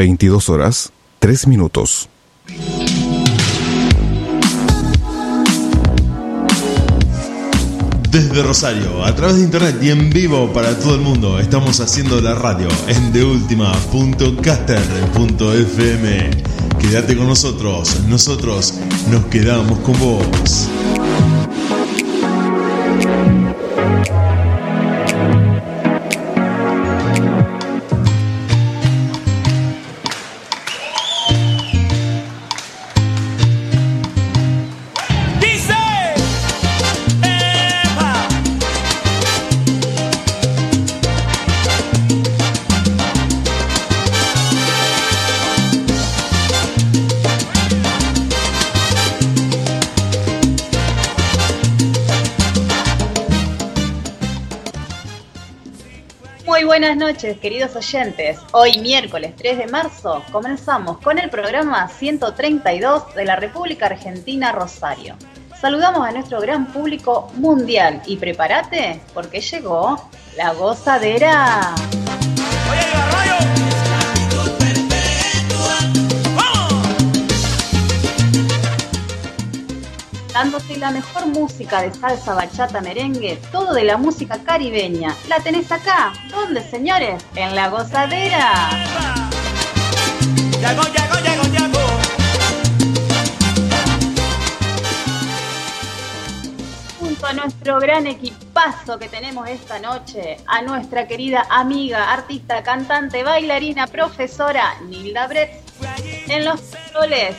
22 horas, 3 minutos. Desde Rosario, a través de internet y en vivo para todo el mundo, estamos haciendo la radio en deultima.caster.fm. Quédate con nosotros, nosotros nos quedamos con vos. Noches, queridos oyentes. Hoy, miércoles 3 de marzo, comenzamos con el programa 132 de la República Argentina Rosario. Saludamos a nuestro gran público mundial y prepárate porque llegó la gozadera. Dándote la mejor música de salsa, bachata, merengue, todo de la música caribeña. La tenés acá. ¿Dónde, señores? En la gozadera. Llego, llego, llego. Junto a nuestro gran equipazo que tenemos esta noche, a nuestra querida amiga, artista, cantante, bailarina, profesora Nilda Brett. En los roles,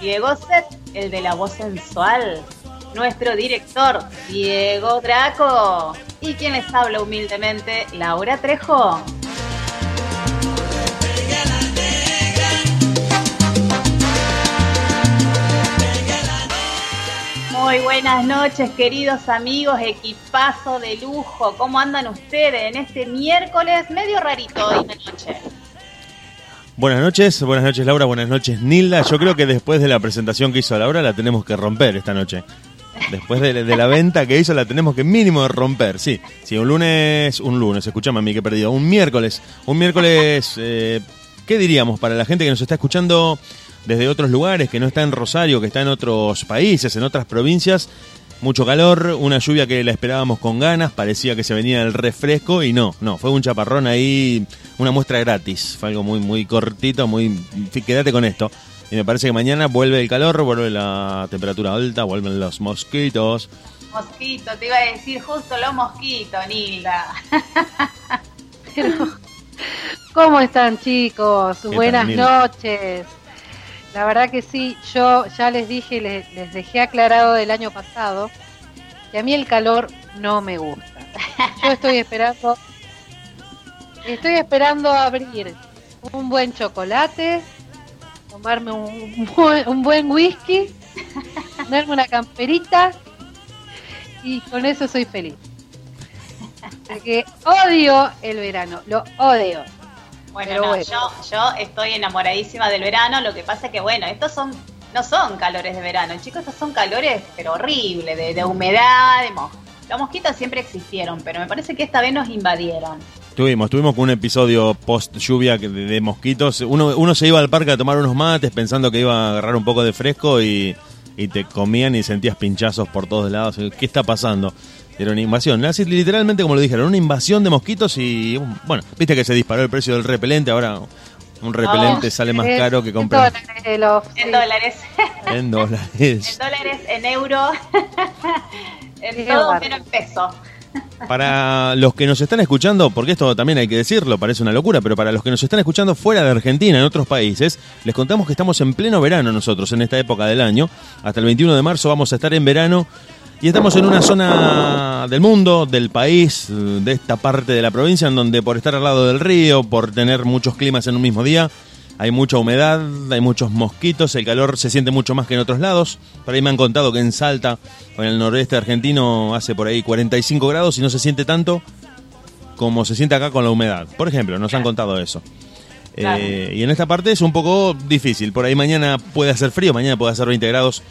Diego Set el de la voz sensual, nuestro director, Diego Draco, y quien les habla humildemente, Laura Trejo. Muy buenas noches, queridos amigos, equipazo de lujo. ¿Cómo andan ustedes en este miércoles medio rarito hoy de noche? Buenas noches, buenas noches Laura, buenas noches Nilda. Yo creo que después de la presentación que hizo Laura la tenemos que romper esta noche. Después de, la venta que hizo la tenemos que mínimo romper, sí. Sí, un lunes, un lunes, escuchame a mí que he perdido. Un miércoles, un miércoles, eh, ¿qué diríamos para la gente que nos está escuchando desde otros lugares, que no está en Rosario, que está en otros países, en otras provincias? Mucho calor, una lluvia que la esperábamos con ganas, parecía que se venía el refresco y no, no, fue un chaparrón ahí, una muestra gratis, fue algo muy, muy cortito, muy, quédate con esto. Y me parece que mañana vuelve el calor, vuelve la temperatura alta, vuelven los mosquitos. Mosquito, te iba a decir justo los mosquitos, Nilda. ¿cómo están chicos? Buenas noches. La verdad que sí, yo ya les dije, les, les dejé aclarado del año pasado que a mí el calor no me gusta. Yo estoy esperando, estoy esperando abrir un buen chocolate, tomarme un, un buen whisky, darme una camperita y con eso soy feliz. Porque odio el verano, lo odio. Bueno, Yo, yo estoy enamoradísima del verano, lo que pasa es que, bueno, estos son no son calores de verano, chicos, estos son calores, pero horribles, de, humedad, de Los mosquitos siempre existieron, pero me parece que esta vez nos invadieron. Tuvimos, tuvimos un episodio post lluvia de, mosquitos. Uno, uno se iba al parque a tomar unos mates pensando que iba a agarrar un poco de fresco y, y te comían y sentías pinchazos por todos lados. ¿Qué está pasando? Era una invasión, así literalmente como lo dijeron, una invasión de mosquitos y bueno, viste que se disparó el precio del repelente, ahora un repelente sale más caro que comprar. En dólares. En dólares. En dólares. en dólares, en euros, en todo menos en peso. Para los que nos están escuchando, porque esto también hay que decirlo, parece una locura, pero para los que nos están escuchando fuera de Argentina, en otros países, les contamos que estamos en pleno verano nosotros en esta época del año. Hasta el 21 de marzo vamos a estar en verano y estamos en una zona del mundo, del país, de esta parte de la provincia, en donde por estar al lado del río, por tener muchos climas en un mismo día, hay mucha humedad, hay muchos mosquitos, el calor se siente mucho más que en otros lados. Por ahí me han contado que en Salta o en el noroeste argentino hace por ahí 45 grados y no se siente tanto como se siente acá con la humedad. Por ejemplo, nos han contado eso. Eh, y en esta parte es un poco difícil. Por ahí mañana puede hacer frío, mañana puede hacer 20 grados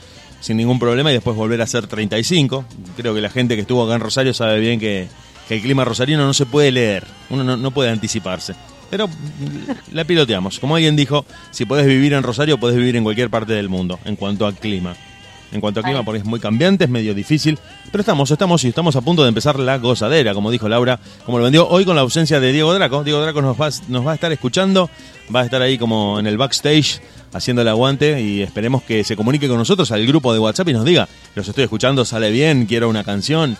sin ningún problema y después volver a ser 35. Creo que la gente que estuvo acá en Rosario sabe bien que, el clima rosarino no se puede leer, uno no, puede anticiparse. Pero la piloteamos. Como alguien dijo, si podés vivir en Rosario, podés vivir en cualquier parte del mundo, en cuanto a clima. En cuanto a clima, porque es muy cambiante, es medio difícil. Pero estamos, estamos y estamos a punto de empezar la gozadera, como dijo Laura, como lo vendió hoy con la ausencia de Diego Draco. Diego Draco nos va, nos va a estar escuchando, va a estar ahí como en el backstage haciendo el aguante y esperemos que se comunique con nosotros al grupo de WhatsApp y nos diga, los estoy escuchando, sale bien, quiero una canción.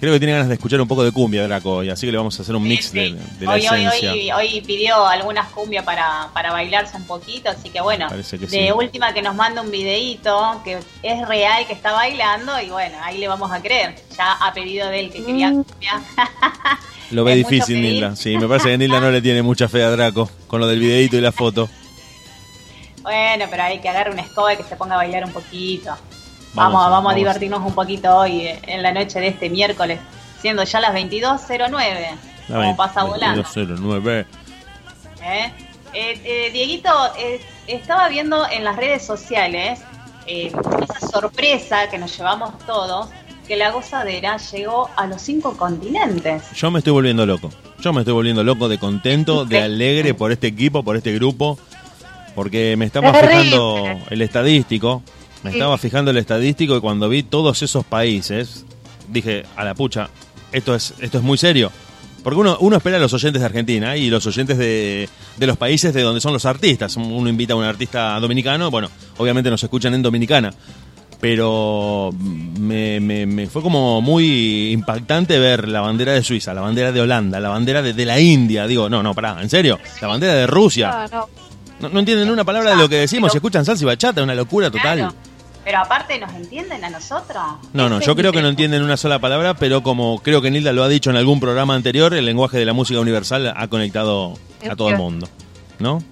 Creo que tiene ganas de escuchar un poco de cumbia, Draco, y así que le vamos a hacer un mix de, la hoy, esencia. Hoy, hoy, pidió algunas cumbias para, para bailarse un poquito, así que bueno, de última que nos manda un videíto que es real que está bailando y bueno, ahí le vamos a creer. Ya ha pedido de él que quería mm. cumbia. Lo ve difícil, Nilda. Sí, me parece que Nilda no le tiene mucha fe a Draco con lo del videíto y la foto. Bueno, pero hay que agarrar una escoba y que se ponga a bailar un poquito. Vamos, vamos, a divertirnos un poquito hoy eh, en la noche de este miércoles, siendo ya las 22.09. Como pasa volando. 22.09. ¿Eh? Eh, eh, Dieguito, estaba viendo en las redes sociales esa sorpresa que nos llevamos todos, que la gozadera llegó a los cinco continentes. Yo me estoy volviendo loco. Yo me estoy volviendo loco de contento, de alegre por este equipo, por este grupo, porque me estaba fijando el estadístico me estaba fijando el estadístico y cuando vi todos esos países, dije, a la pucha, esto es, esto es muy serio. Porque uno, uno espera a los oyentes de Argentina y los oyentes de, de los países de donde son los artistas. Uno invita a un artista dominicano, bueno, obviamente nos escuchan en Dominicana. Pero me, me, fue como muy impactante ver la bandera de Suiza, la bandera de Holanda, la bandera de, la India. Digo, no, no, pará, ¿en serio? La bandera de Rusia. No, no. entienden una palabra de lo que decimos, se escuchan salsa y bachata, una locura total. Pero aparte, ¿nos entienden a nosotros? No, no, yo creo que no entienden una sola palabra, pero como creo que Nilda lo ha dicho en algún programa anterior, el lenguaje de la música universal ha conectado a todo el mundo, ¿no?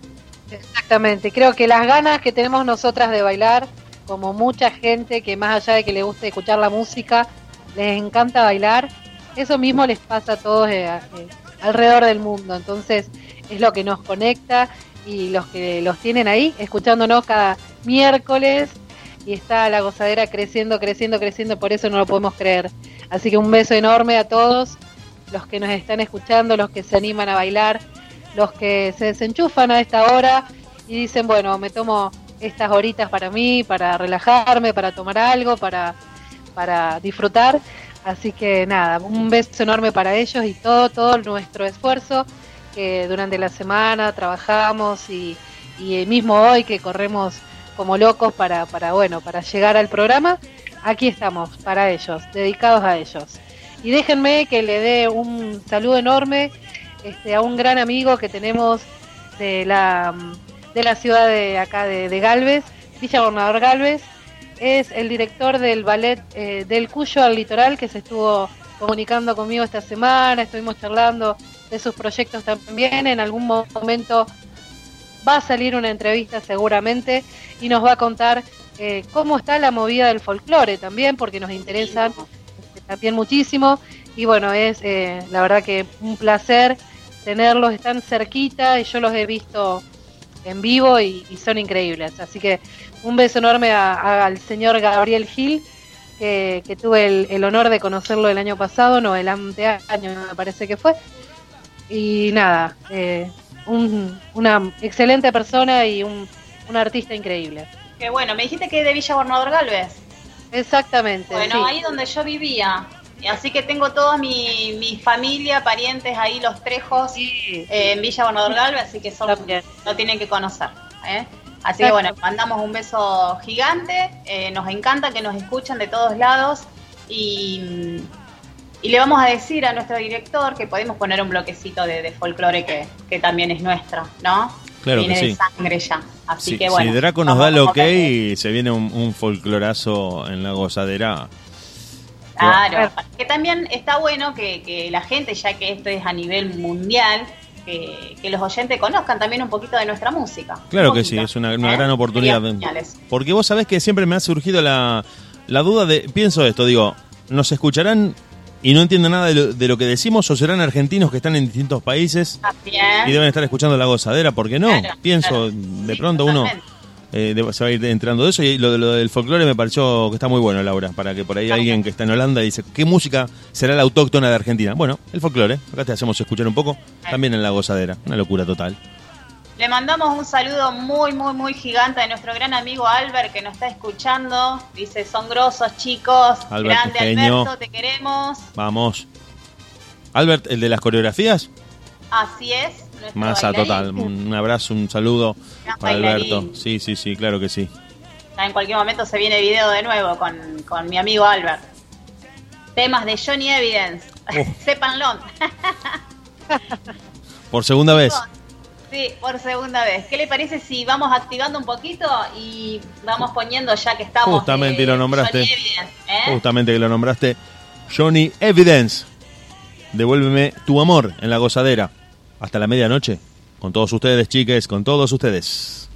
Exactamente, creo que las ganas que tenemos nosotras de bailar, como mucha gente que más allá de que le guste escuchar la música, les encanta bailar, eso mismo les pasa a todos eh, eh, alrededor del mundo, entonces es lo que nos conecta y los que los tienen ahí escuchándonos cada miércoles y está la gozadera creciendo, creciendo, creciendo, por eso no lo podemos creer. Así que un beso enorme a todos los que nos están escuchando, los que se animan a bailar, los que se desenchufan a esta hora y dicen, bueno, me tomo estas horitas para mí, para relajarme, para tomar algo, para, para disfrutar. Así que nada, un beso enorme para ellos y todo, todo nuestro esfuerzo que durante la semana trabajamos y, y mismo hoy que corremos como locos para, para, bueno, para llegar al programa. Aquí estamos, para ellos, dedicados a ellos. Y déjenme que le dé un saludo enorme este, a un gran amigo que tenemos de la, de la ciudad de acá de, Galvez, Villa Gobernador Galvez. Es el director del ballet eh, del Cuyo al Litoral que se estuvo comunicando conmigo esta semana. Estuvimos charlando de sus proyectos también. En algún momento va a salir una entrevista seguramente y nos va a contar eh, cómo está la movida del folclore también, porque nos interesa este, también muchísimo. Y bueno, es eh, la verdad que un placer tenerlos, están cerquita y yo los he visto en vivo y, son increíbles. Así que un beso enorme al señor Gabriel Gil, que, tuve el, honor de conocerlo el año pasado, no, el anteaño me parece que fue. Y nada, eh, una excelente persona y un, artista increíble. Qué bueno, me dijiste que es de Villa Gobernador Galvez. Exactamente. Bueno, ahí donde yo vivía. Así que tengo toda mi, mi familia, parientes ahí, los trejos, eh, en Villa Gobernador Galvez, así que son, lo tienen que conocer. ¿eh? Así que bueno, mandamos un beso gigante, eh, nos encanta que nos escuchen de todos lados y y le vamos a decir a nuestro director que podemos poner un bloquecito de, folclore que, que, también es nuestro, ¿no? Claro viene que de sangre ya. Así que bueno. Si Draco nos da el ok, y se viene un, folclorazo en la gozadera. Claro, que también está bueno que, que, la gente, ya que esto es a nivel mundial, que, que, los oyentes conozcan también un poquito de nuestra música. Claro que sí, es una, una ¿eh? gran oportunidad. Porque vos sabés que siempre me ha surgido la, la duda de, pienso esto, digo, nos escucharán y no entienden nada de lo, que decimos o serán argentinos que están en distintos países y deben estar escuchando la gozadera, porque no, pienso, de pronto uno eh, se va a ir entrando de eso y lo, lo, del folclore me pareció que está muy bueno, Laura, para que por ahí alguien que está en Holanda dice, ¿qué música será la autóctona de Argentina? Bueno, el folclore, acá te hacemos escuchar un poco, también en la gozadera, una locura total. Le mandamos un saludo muy, muy, muy gigante a nuestro gran amigo Albert que nos está escuchando. Dice, son grosos chicos. Grande Alberto, te queremos. Vamos. Albert, ¿el de las coreografías? Así es. Masa total. Un abrazo, un saludo para Alberto. Sí, sí, sí, claro que sí. En cualquier momento se viene video de nuevo con, con mi amigo Albert. Temas de Johnny Evidence. Sépanlo. Por segunda vez. Sí, por segunda vez. ¿Qué le parece si vamos activando un poquito y vamos poniendo ya que estamos... Justamente lo nombraste. ¿eh? Justamente que lo nombraste. Johnny Evidence. Devuélveme tu amor en la gozadera. Hasta la medianoche. Con todos ustedes, chiques, con todos ustedes.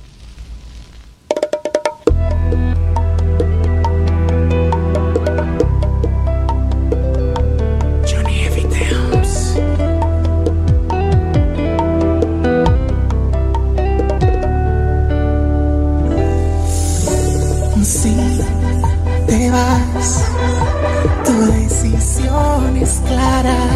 Johnny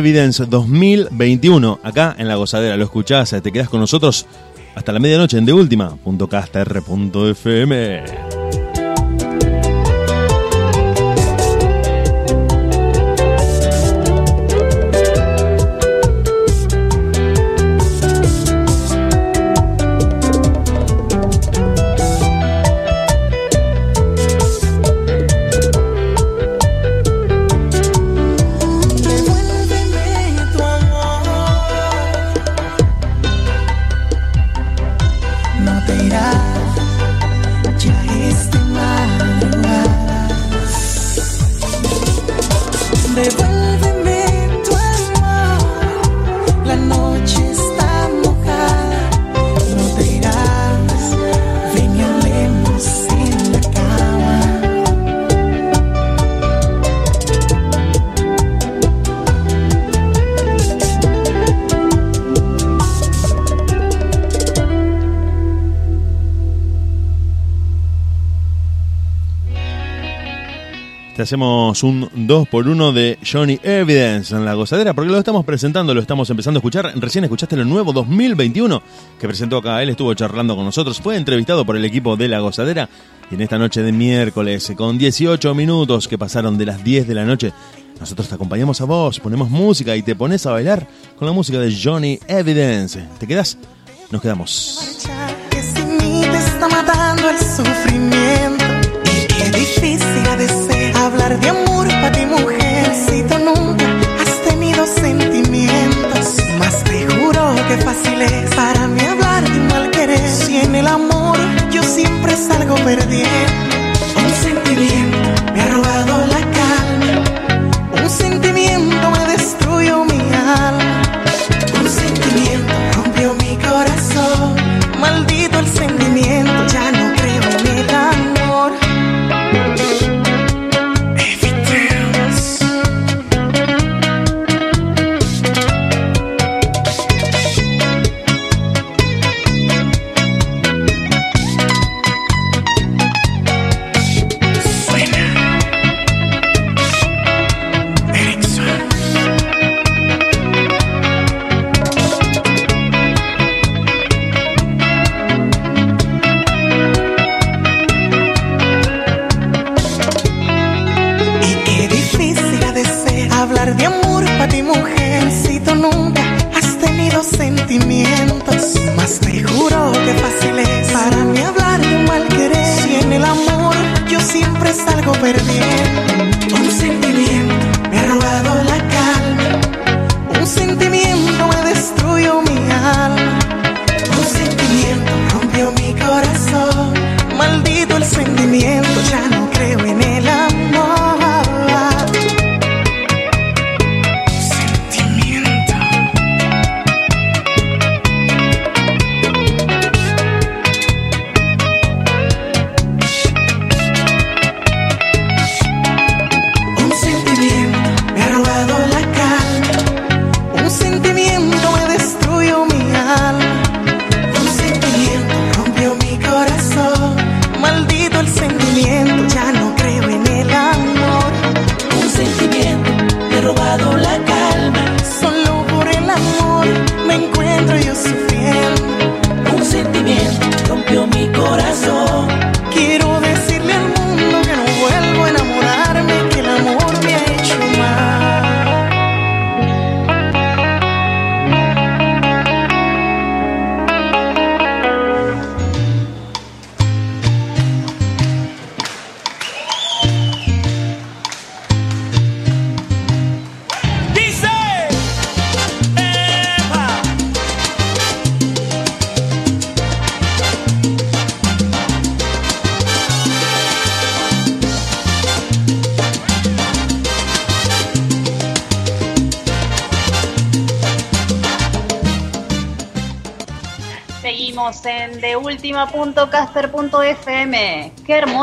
Evidence 2021, acá en La Gozadera. Lo escuchás, te quedás con nosotros hasta la medianoche en deultima.castr.fm. hacemos un 2 por 1 de Johnny Evidence en la gozadera, porque lo estamos presentando, lo estamos empezando a escuchar. Recién escuchaste lo nuevo 2021 que presentó acá. Él estuvo charlando con nosotros, fue entrevistado por el equipo de la gozadera. Y en esta noche de miércoles, con 18 minutos que pasaron de las 10 de la noche, nosotros te acompañamos a vos, ponemos música y te pones a bailar con la música de Johnny Evidence. ¿Te quedas? Nos quedamos. Que sin mí te está matando el sufrimiento. Qué difícil ser hablar de amor para ti, mujer. Si tú nunca has tenido sentimientos, más te juro que fácil es para mí hablar de mal querer. Si en el amor yo siempre salgo perdiendo,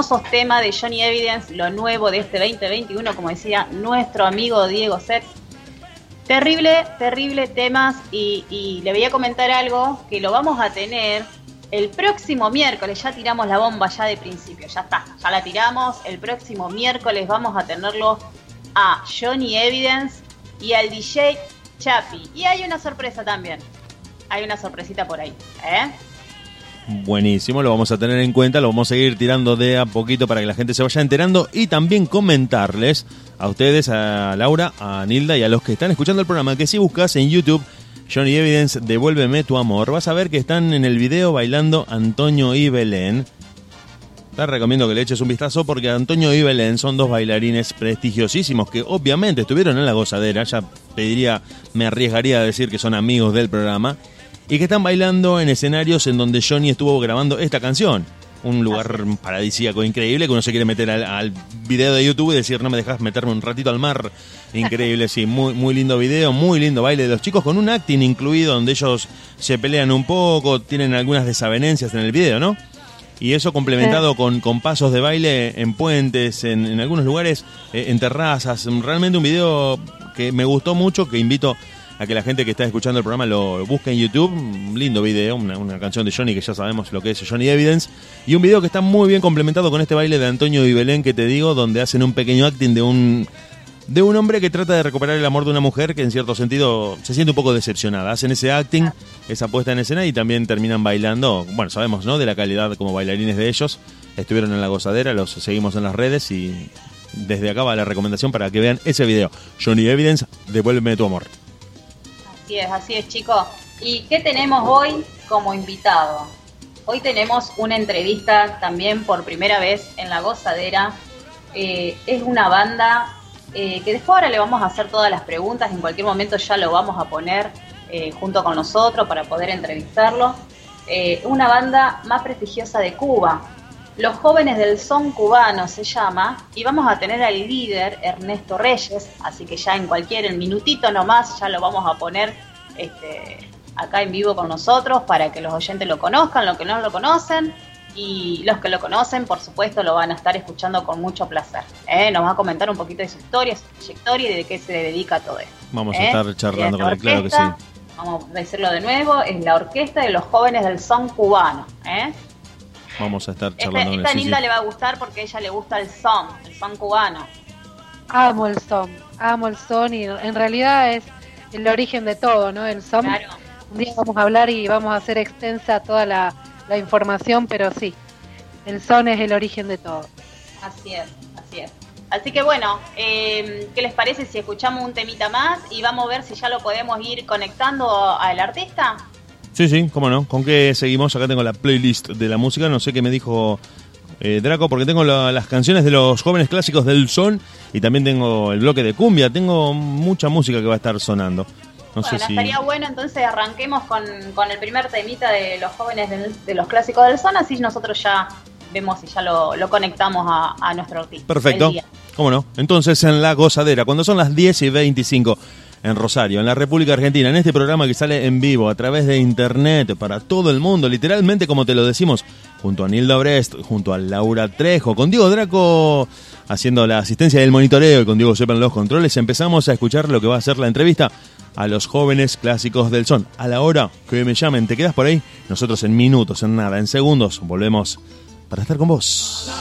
hermosos temas de Johnny Evidence, lo nuevo de este 2021, como decía nuestro amigo Diego Set. Terrible, terrible temas y, le voy a comentar algo que lo vamos a tener el próximo miércoles. Ya tiramos la bomba ya de principio, ya está, ya la tiramos. El próximo miércoles vamos a tenerlo a Johnny Evidence y al DJ Chapi. Y hay una sorpresa también. Hay una sorpresita por ahí, ¿eh? Buenísimo, lo vamos a tener en cuenta, lo vamos a seguir tirando de a poquito para que la gente se vaya enterando y también comentarles a ustedes, a Laura, a Nilda y a los que están escuchando el programa que si buscas en YouTube Johnny Evidence, devuélveme tu amor, vas a ver que están en el video bailando Antonio y Belén. Te recomiendo que le eches un vistazo porque Antonio y Belén son dos bailarines prestigiosísimos que obviamente estuvieron en la gozadera, ya pediría, me arriesgaría a decir que son amigos del programa y que están bailando en escenarios en donde Johnny estuvo grabando esta canción. Un lugar paradisíaco increíble que uno se quiere meter al, al video de YouTube y decir, no me dejas meterme un ratito al mar. Increíble, sí, muy, muy lindo video, muy lindo baile de los chicos con un acting incluido donde ellos se pelean un poco, tienen algunas desavenencias en el video, ¿no? Y eso complementado con, con pasos de baile en puentes, en, en algunos lugares, eh, en terrazas. Realmente un video que me gustó mucho, que invito a que la gente que está escuchando el programa lo busque en YouTube. Un lindo video, una, canción de Johnny que ya sabemos lo que es Johnny Evidence. Y un video que está muy bien complementado con este baile de Antonio y Belén que te digo, donde hacen un pequeño acting de un de un hombre que trata de recuperar el amor de una mujer que en cierto sentido se siente un poco decepcionada. Hacen ese acting, esa puesta en escena y también terminan bailando. Bueno, sabemos, ¿no? De la calidad como bailarines de ellos. Estuvieron en la gozadera, los seguimos en las redes y desde acá va la recomendación para que vean ese video. Johnny Evidence, devuélveme tu amor. Así es, así es, chicos. ¿Y qué tenemos hoy como invitado? Hoy tenemos una entrevista también por primera vez en la gozadera. Eh, es una banda eh, que después ahora le vamos a hacer todas las preguntas, en cualquier momento ya lo vamos a poner eh, junto con nosotros para poder entrevistarlo. Una banda más prestigiosa de Cuba, Los Jóvenes del Son Cubano se llama, y vamos a tener al líder Ernesto Reyes, así que ya en cualquier minutito nomás ya lo vamos a poner este, acá en vivo con nosotros para que los oyentes lo conozcan, los que no lo conocen y los que lo conocen, por supuesto, lo van a estar escuchando con mucho placer. ¿eh? Nos va a comentar un poquito de su historia, su trayectoria y de qué se dedica a todo esto. Vamos a ¿eh? estar charlando con él, claro que sí. Vamos a decirlo de nuevo, es la Orquesta de los Jóvenes del Son Cubano. ¿eh? Vamos a estar este, charlando Esta, esta Nilda le va a gustar porque a ella le gusta el son, el son cubano. Amo el son, amo el son y en realidad es el origen de todo, ¿no? El son. Un día vamos a hablar y vamos a hacer extensa toda la la información, pero sí, el son es el origen de todo. Así es, así es. Así que bueno, eh, ¿qué les parece si escuchamos un temita más y vamos a ver si ya lo podemos ir conectando al artista? Sí, sí, cómo no. ¿Con qué seguimos? Acá tengo la playlist de la música, no sé qué me dijo eh, Draco, porque tengo las canciones de los jóvenes clásicos del son y también tengo el bloque de cumbia, tengo mucha música que va a estar sonando bueno, estaría bueno entonces arranquemos con, el primer temita de los jóvenes de, los clásicos del son, así nosotros ya vemos si ya lo, conectamos a, nuestro artista. Perfecto, cómo no. Entonces en La Gozadera, cuando son las 10 y 25 en Rosario, en la República Argentina, en este programa que sale en vivo a través de internet para todo el mundo, literalmente como te lo decimos, junto a Nilda Brest, junto a Laura Trejo, con Diego Draco haciendo la asistencia del monitoreo y con Diego Sepan los controles, empezamos a escuchar lo que va a ser la entrevista a los jóvenes clásicos del son. A la hora que me llamen, ¿te quedas por ahí? Nosotros en minutos, en nada, en segundos, volvemos para estar con vos.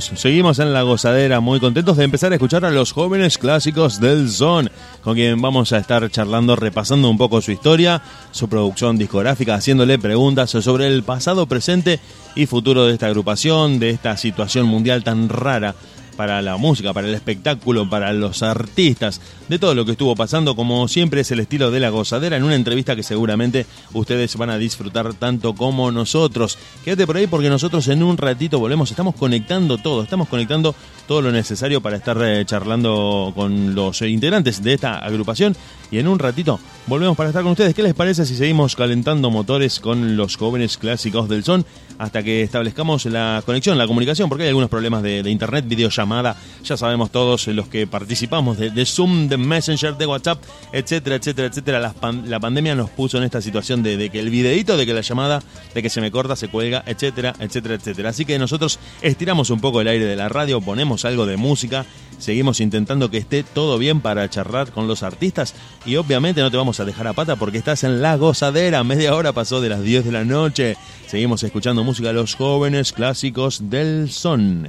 Seguimos, en la gozadera, muy contentos de empezar a escuchar a los jóvenes clásicos del Zone, con quien vamos a estar charlando, repasando un poco su historia, su producción discográfica, haciéndole preguntas sobre el pasado, presente y futuro de esta agrupación, de esta situación mundial tan rara para la música, para el espectáculo, para los artistas, de todo lo que estuvo pasando, como siempre es el estilo de la gozadera, en una entrevista que seguramente ustedes van a disfrutar tanto como nosotros. Quédate por ahí porque nosotros en un ratito volvemos, estamos conectando todo, estamos conectando todo lo necesario para estar eh, charlando con los integrantes de esta agrupación y en un ratito volvemos para estar con ustedes. ¿Qué les parece si seguimos calentando motores con los jóvenes clásicos del son hasta que establezcamos la conexión, la comunicación? Porque hay algunos problemas de, de internet, videollamada, ya sabemos todos los que participamos de, Zoom, de Messenger, de WhatsApp, etcétera, etcétera, etcétera. La, pandemia nos puso en esta situación de, de que el videito, de que la llamada, de que se me corta, se cuelga, etcétera, etcétera, etcétera. Así que nosotros estiramos un poco el aire de la radio, ponemos algo de música, seguimos intentando que esté todo bien para charlar con los artistas y obviamente no te vamos a dejar a pata porque estás en la gozadera. Media hora pasó de las 10 de la noche. Seguimos escuchando música de los jóvenes clásicos del son.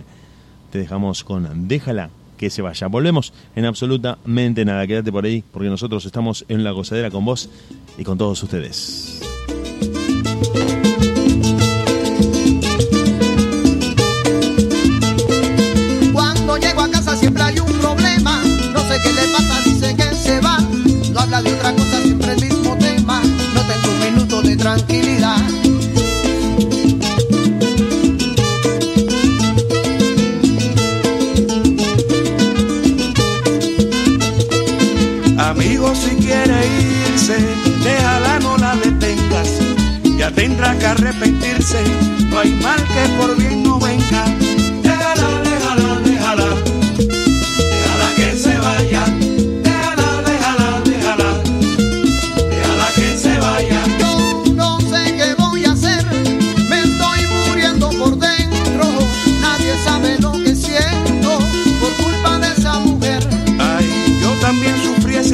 Te dejamos con Déjala que se vaya. Volvemos en absolutamente nada. Quédate por ahí porque nosotros estamos en la gozadera con vos y con todos ustedes. Tranquilidad. Amigo, si quiere irse, déjala, no la detengas. Ya tendrá que arrepentirse, no hay mal que por bien no venga.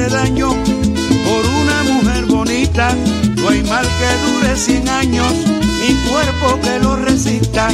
Por una mujer bonita. No hay mal que dure cien años, ni cuerpo que lo resista.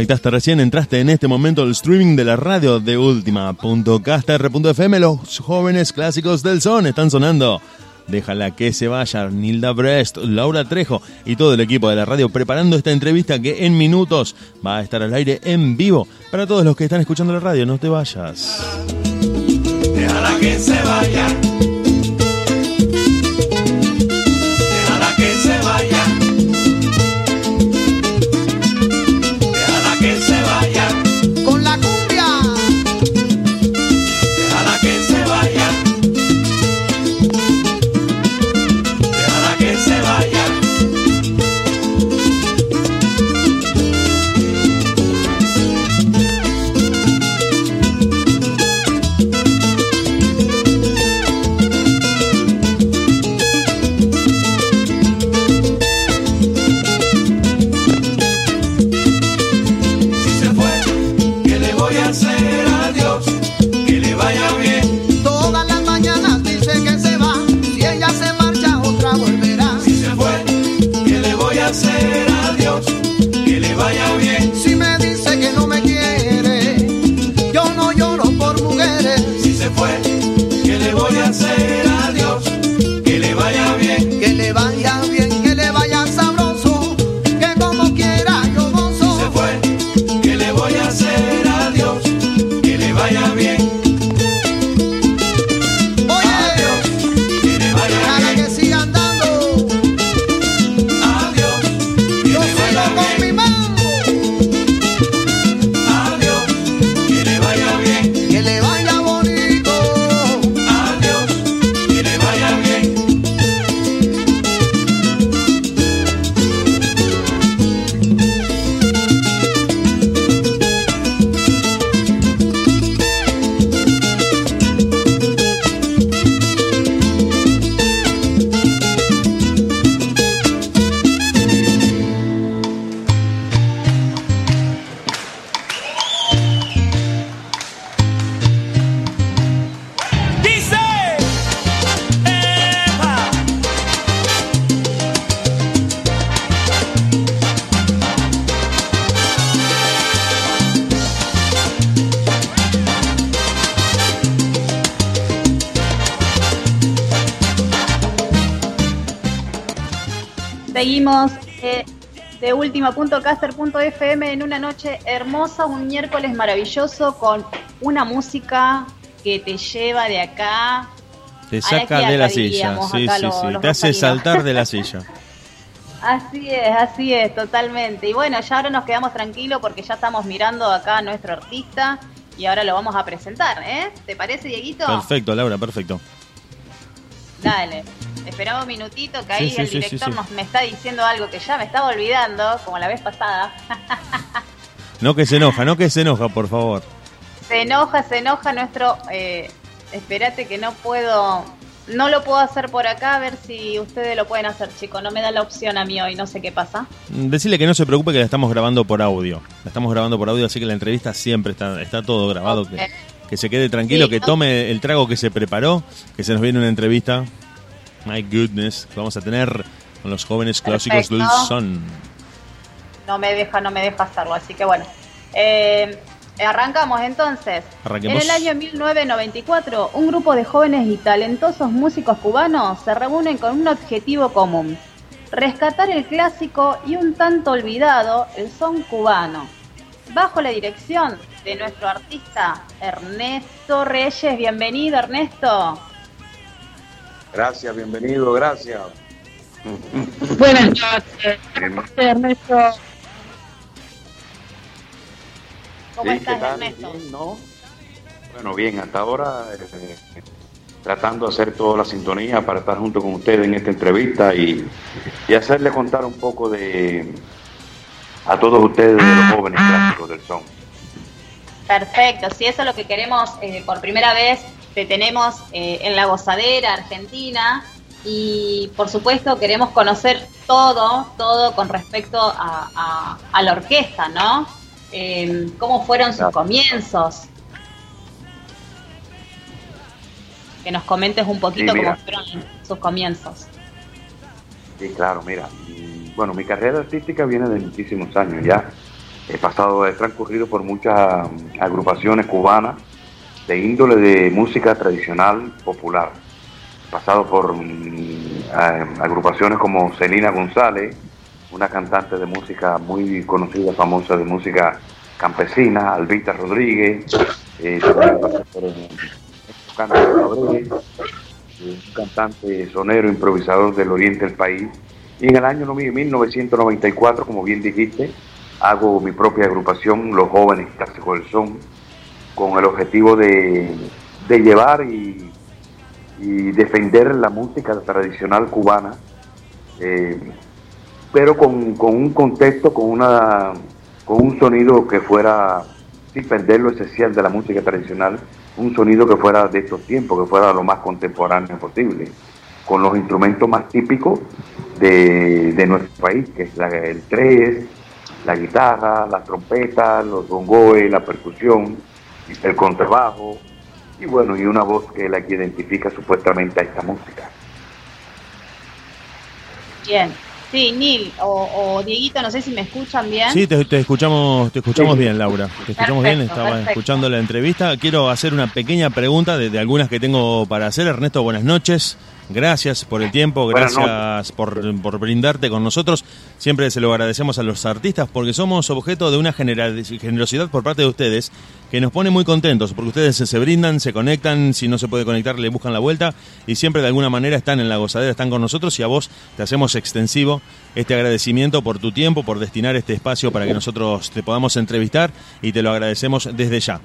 Conectaste recién, entraste en este momento al streaming de la radio de última.caster.fm. Los jóvenes clásicos del son están sonando. Déjala que se vaya Nilda Brest, Laura Trejo y todo el equipo de la radio preparando esta entrevista que en minutos va a estar al aire en vivo. Para todos los que están escuchando la radio, no te vayas. Déjala que se vaya. En una noche hermosa, un miércoles maravilloso con una música que te lleva de acá. Te saca de la silla, sí, sí, sí, te hace saltar de la silla. Así es, así es, totalmente. Y bueno, ya ahora nos quedamos tranquilos porque ya estamos mirando acá a nuestro artista y ahora lo vamos a presentar, ¿eh? ¿Te parece, Dieguito? Perfecto, Laura, perfecto. Dale. Esperaba un minutito que ahí el director nos, me está diciendo algo que ya me estaba olvidando, como la vez pasada. no que se enoja, no que se enoja, por favor. Se enoja, se enoja nuestro... Eh, espérate que no puedo no lo puedo hacer por acá, a ver si ustedes lo pueden hacer, chicos. No me da la opción a mí hoy, no sé qué pasa. Decirle que no se preocupe que la estamos grabando por audio. La estamos grabando por audio, así que la entrevista siempre está, está todo grabado. Que, se quede tranquilo, que tome el trago que se preparó, que se nos viene una entrevista. My goodness, vamos a tener con los jóvenes clásicos del Son. No me deja, no me deja hacerlo, así que bueno. Eh, Arrancamos entonces. En el año 1994, un grupo de jóvenes y talentosos músicos cubanos se reúnen con un objetivo común. Rescatar el clásico y un tanto olvidado, el son cubano. Bajo la dirección de nuestro artista Ernesto Reyes. Bienvenido, Ernesto. Gracias, bienvenido, gracias. Buenas noches, Ernesto. ¿Cómo estás, Ernesto? Bueno, bien, hasta ahora eh, tratando de hacer toda la sintonía para estar junto con ustedes en esta entrevista y, hacerle contar un poco de a todos ustedes de los jóvenes clásicos del son. Perfecto, si eso es lo que queremos eh, por primera vez, te tenemos eh, en la gozadera argentina y por supuesto queremos conocer todo, todo con respecto a, a la orquesta, ¿no? eh, cómo fueron sus comienzos. Que nos comentes un poquito cómo fueron sus comienzos. Sí, claro, mira. Bueno, mi carrera artística viene de muchísimos años ya. He pasado, he transcurrido por muchas agrupaciones cubanas de índole de música tradicional popular. Pasado por mm, agrupaciones como Celina González, una cantante de música muy conocida, famosa de música campesina, Albita Rodríguez, eh, un cantante sonero, improvisador del oriente del país. Y en el año 1994, como bien dijiste, hago mi propia agrupación, Los Jóvenes Clásicos del Son, con el objetivo de, llevar y, defender la música tradicional cubana. Eh, pero con, un contexto, con, una, con un sonido que fuera, sin perder lo esencial de la música tradicional, un sonido que fuera de estos tiempos, que fuera lo más contemporáneo posible, con los instrumentos más típicos de, nuestro país, que es el tres, la guitarra, la trompeta, los bongoes, la percusión, el contrabajo, y bueno, y una voz que la que identifica supuestamente a esta música. Bien, Sí, Nil o, o, Dieguito, no sé si me escuchan bien. Sí, te, escuchamos, te escuchamos bien, Laura. Te escuchamos bien, estaba escuchando la entrevista. Quiero hacer una pequeña pregunta de, de, algunas que tengo para hacer. Ernesto, buenas noches. Gracias por el tiempo, gracias por, brindarte con nosotros. Siempre se lo agradecemos a los artistas porque somos objeto de una generosidad por parte de ustedes que nos pone muy contentos porque ustedes se, brindan, se conectan, si no se puede conectar le buscan la vuelta y siempre de alguna manera están en la gozadera, están con nosotros y a vos te hacemos extensivo este agradecimiento por tu tiempo, por destinar este espacio para que nosotros te podamos entrevistar y te lo agradecemos desde ya.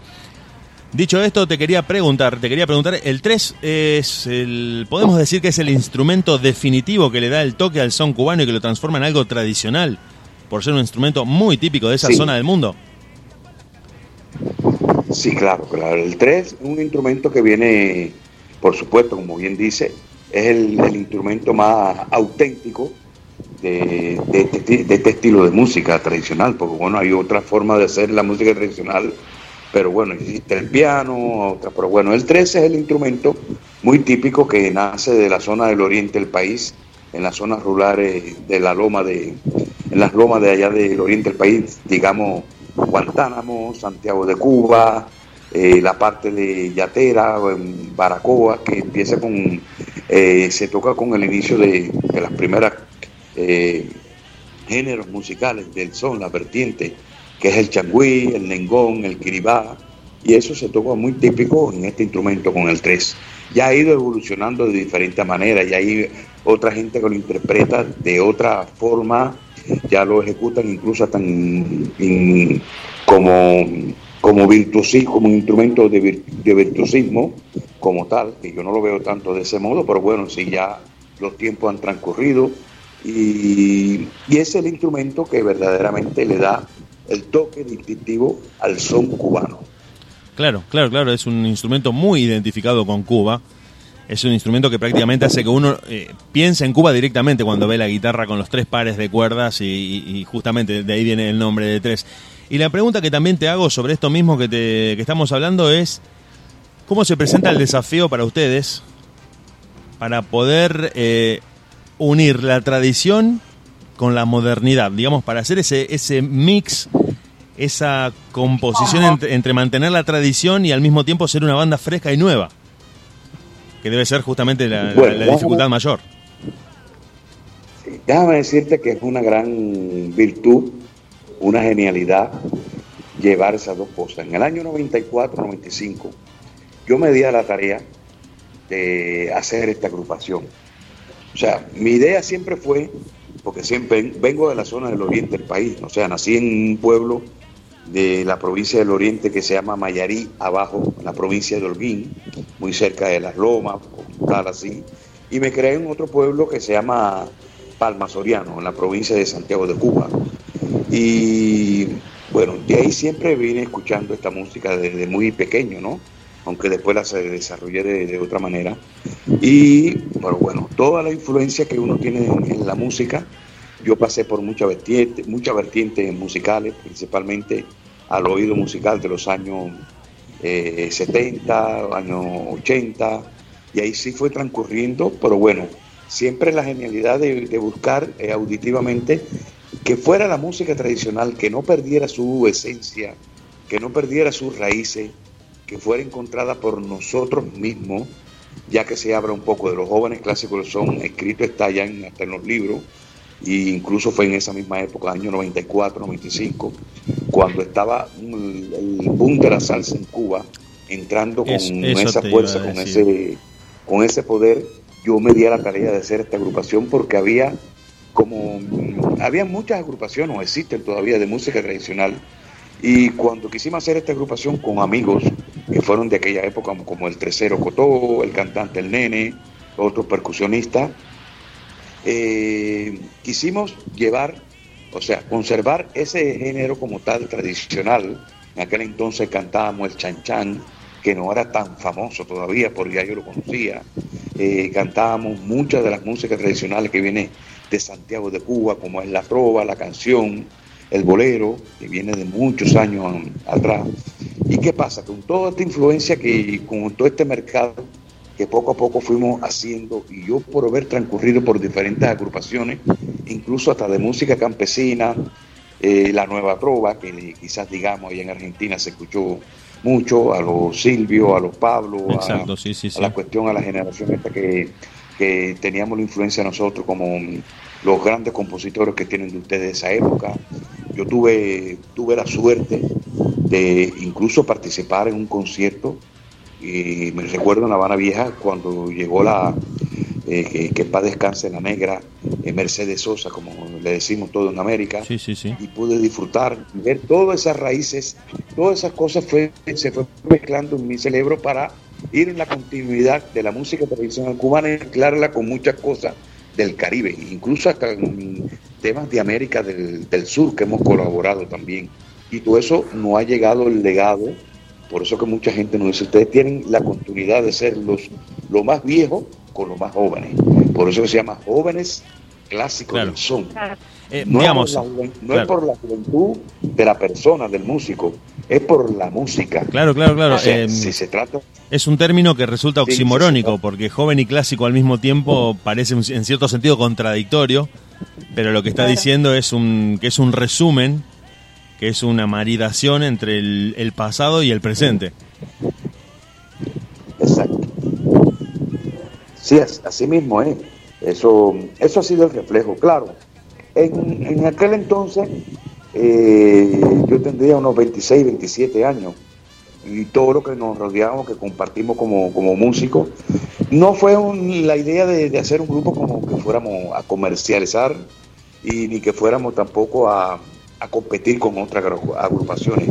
Dicho esto, te quería preguntar, te quería preguntar, el 3 es el, podemos decir que es el instrumento definitivo que le da el toque al son cubano y que lo transforma en algo tradicional, por ser un instrumento muy típico de esa zona del mundo. Sí, claro, claro. El 3 es un instrumento que viene, por supuesto, como bien dice, es el, instrumento más auténtico de, este, de, este, estilo de música tradicional, porque bueno, hay otra forma de hacer la música tradicional pero bueno, existe el piano, otra, pero bueno, el 13 es el instrumento muy típico que nace de la zona del oriente del país, en las zonas rurales de la loma de, las lomas de allá del oriente del país, digamos Guantánamo, Santiago de Cuba, eh, la parte de Yatera, Baracoa, que empieza con, eh, se toca con el inicio de, las primeras eh, géneros musicales del son, la vertiente, que es el changüí, el nengón, el kiribá, y eso se toca muy típico en este instrumento con el 3. Ya ha ido evolucionando de diferentes maneras, y hay otra gente que lo interpreta de otra forma, ya lo ejecutan incluso hasta como, como virtuosismo, como un instrumento de, de virtuosismo como tal, que yo no lo veo tanto de ese modo, pero bueno, si ya los tiempos han transcurrido y, y es el instrumento que verdaderamente le da el toque distintivo al son cubano. Claro, claro, claro, es un instrumento muy identificado con Cuba. Es un instrumento que prácticamente hace que uno eh, piense en Cuba directamente cuando ve la guitarra con los tres pares de cuerdas y, justamente de ahí viene el nombre de tres. Y la pregunta que también te hago sobre esto mismo que, te, que estamos hablando es, ¿cómo se presenta el desafío para ustedes para poder eh, unir la tradición con la modernidad? Digamos, para hacer ese, ese mix esa composición entre, mantener la tradición y al mismo tiempo ser una banda fresca y nueva, que debe ser justamente la, dificultad mayor. déjame decirte que es una gran virtud, una genialidad llevar esas dos cosas. En el año 94-95 yo me di a la tarea de hacer esta agrupación. O sea, mi idea siempre fue, porque siempre vengo de la zona del oriente del país, o sea, nací en un pueblo de la provincia del Oriente que se llama Mayarí, abajo, en la provincia de Holguín, muy cerca de Las Lomas, tal así. Y me creé en otro pueblo que se llama Palma Soriano, en la provincia de Santiago de Cuba. Y bueno, de ahí siempre vine escuchando esta música desde muy pequeño, ¿no? Aunque después la desarrollé de, otra manera. Y bueno, bueno, toda la influencia que uno tiene en la música yo pasé por muchas vertientes, muchas vertientes musicales, principalmente al oído musical de los años 70, eh, años 80, y ahí sí fue transcurriendo, pero bueno, siempre la genialidad de, buscar eh, auditivamente que fuera la música tradicional, que no perdiera su esencia, que no perdiera sus raíces, que fuera encontrada por nosotros mismos, ya que se habla un poco de los jóvenes clásicos son, escrito está ya en, hasta en los libros, y incluso fue en esa misma época, año 94, 95, cuando estaba el, boom de la salsa en Cuba, entrando con esa fuerza, con ese, con ese poder, yo me di a la tarea de hacer esta agrupación porque había como había muchas agrupaciones, o existen todavía, de música tradicional. Y cuando quisimos hacer esta agrupación con amigos que fueron de aquella época, como el Tercero Cotó, el cantante El Nene, otros percusionistas, eh, quisimos llevar, o sea, conservar ese género como tal tradicional. En aquel entonces cantábamos el chan chan, que no era tan famoso todavía, porque ya yo lo conocía. Eh, cantábamos muchas de las músicas tradicionales que vienen de Santiago de Cuba, como es la trova, la canción, el bolero, que viene de muchos años atrás. ¿Y qué pasa? Con toda esta influencia que con todo este mercado que poco a poco fuimos haciendo y yo por haber transcurrido por diferentes agrupaciones, incluso hasta de música campesina, eh, la nueva trova, que quizás digamos ahí en Argentina se escuchó mucho, a los Silvio, a los Pablo, a, la cuestión, a la generación esta que, que teníamos la influencia nosotros como los grandes compositores que tienen de ustedes de esa época. Yo tuve, tuve la suerte de incluso participar en un concierto y me recuerdo en La Habana Vieja cuando llegó la, eh, que, para descanse la negra, eh, Mercedes Sosa, como le decimos todo en América, y pude disfrutar, ver todas esas raíces, todas esas cosas fue, se fue mezclando en mi cerebro para ir en la continuidad de la música tradicional cubana y mezclarla con muchas cosas del Caribe, incluso hasta en temas de América del, del Sur que hemos colaborado también. Y todo eso no ha llegado el legado por eso que mucha gente nos dice, ustedes tienen la continuidad de ser los, lo más viejos con los más jóvenes. Por eso se llama jóvenes clásicos del son. Eh, no, digamos, es por, la, juventud de la persona, del músico, es por la música. Claro, claro, claro. Em, si se trata... Es un término que resulta oximorónico, porque joven y clásico al mismo tiempo parece en cierto sentido contradictorio, pero lo que está diciendo es un, que es un resumen que es una maridación entre el, pasado y el presente. Exacto. Sí, así mismo es. Eso, eso ha sido el reflejo, claro. En, en aquel entonces eh, yo tendría unos 26, 27 años y todo lo que nos rodeamos, que compartimos como, como músicos, no fue la idea de, hacer un grupo como que fuéramos a comercializar y ni que fuéramos tampoco a, a competir con otras agrupaciones.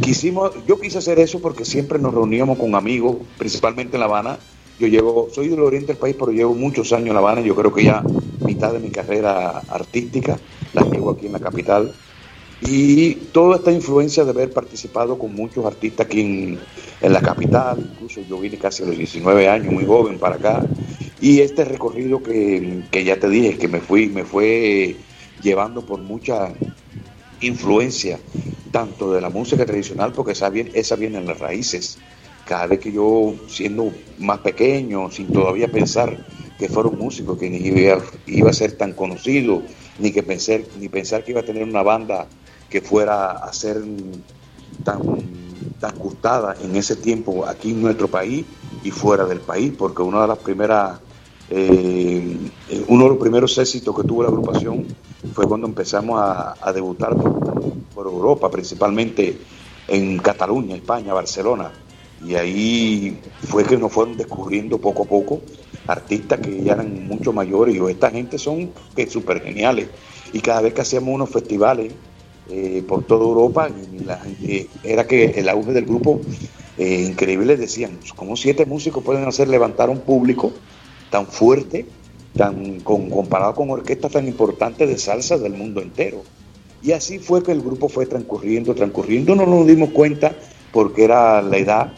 Quisimos, yo quise hacer eso porque siempre nos reuníamos con amigos, principalmente en La Habana. Yo llevo, soy del oriente del país, pero llevo muchos años en La Habana. Yo creo que ya mitad de mi carrera artística la llevo aquí en la capital. Y toda esta influencia de haber participado con muchos artistas aquí en, la capital, incluso yo vine casi a los 19 años, muy joven para acá, y este recorrido que, ya te dije, que me fui, me fue llevando por mucha influencia, tanto de la música tradicional, porque esa viene, esa viene en las raíces. Cada vez que yo, siendo más pequeño, sin todavía pensar que fuera un músico, que ni iba, iba a ser tan conocido, ni que pensar, ni pensar que iba a tener una banda que fuera a ser tan, tan gustada en ese tiempo aquí en nuestro país y fuera del país, porque una de las primeras, eh, uno de los primeros éxitos que tuvo la agrupación fue cuando empezamos a, debutar por, Europa, principalmente en Cataluña, España, Barcelona. Y ahí fue que nos fueron descubriendo poco a poco artistas que ya eran mucho mayores y esta gente son súper geniales. Y cada vez que hacíamos unos festivales, eh, por toda Europa. Y era que el auge del grupo eh, increíble decían, ¿cómo siete músicos pueden hacer levantar un público tan fuerte, tan comparado con orquestas tan importantes de salsa del mundo entero? Y así fue que el grupo fue transcurriendo, transcurriendo, no nos dimos cuenta porque era la edad,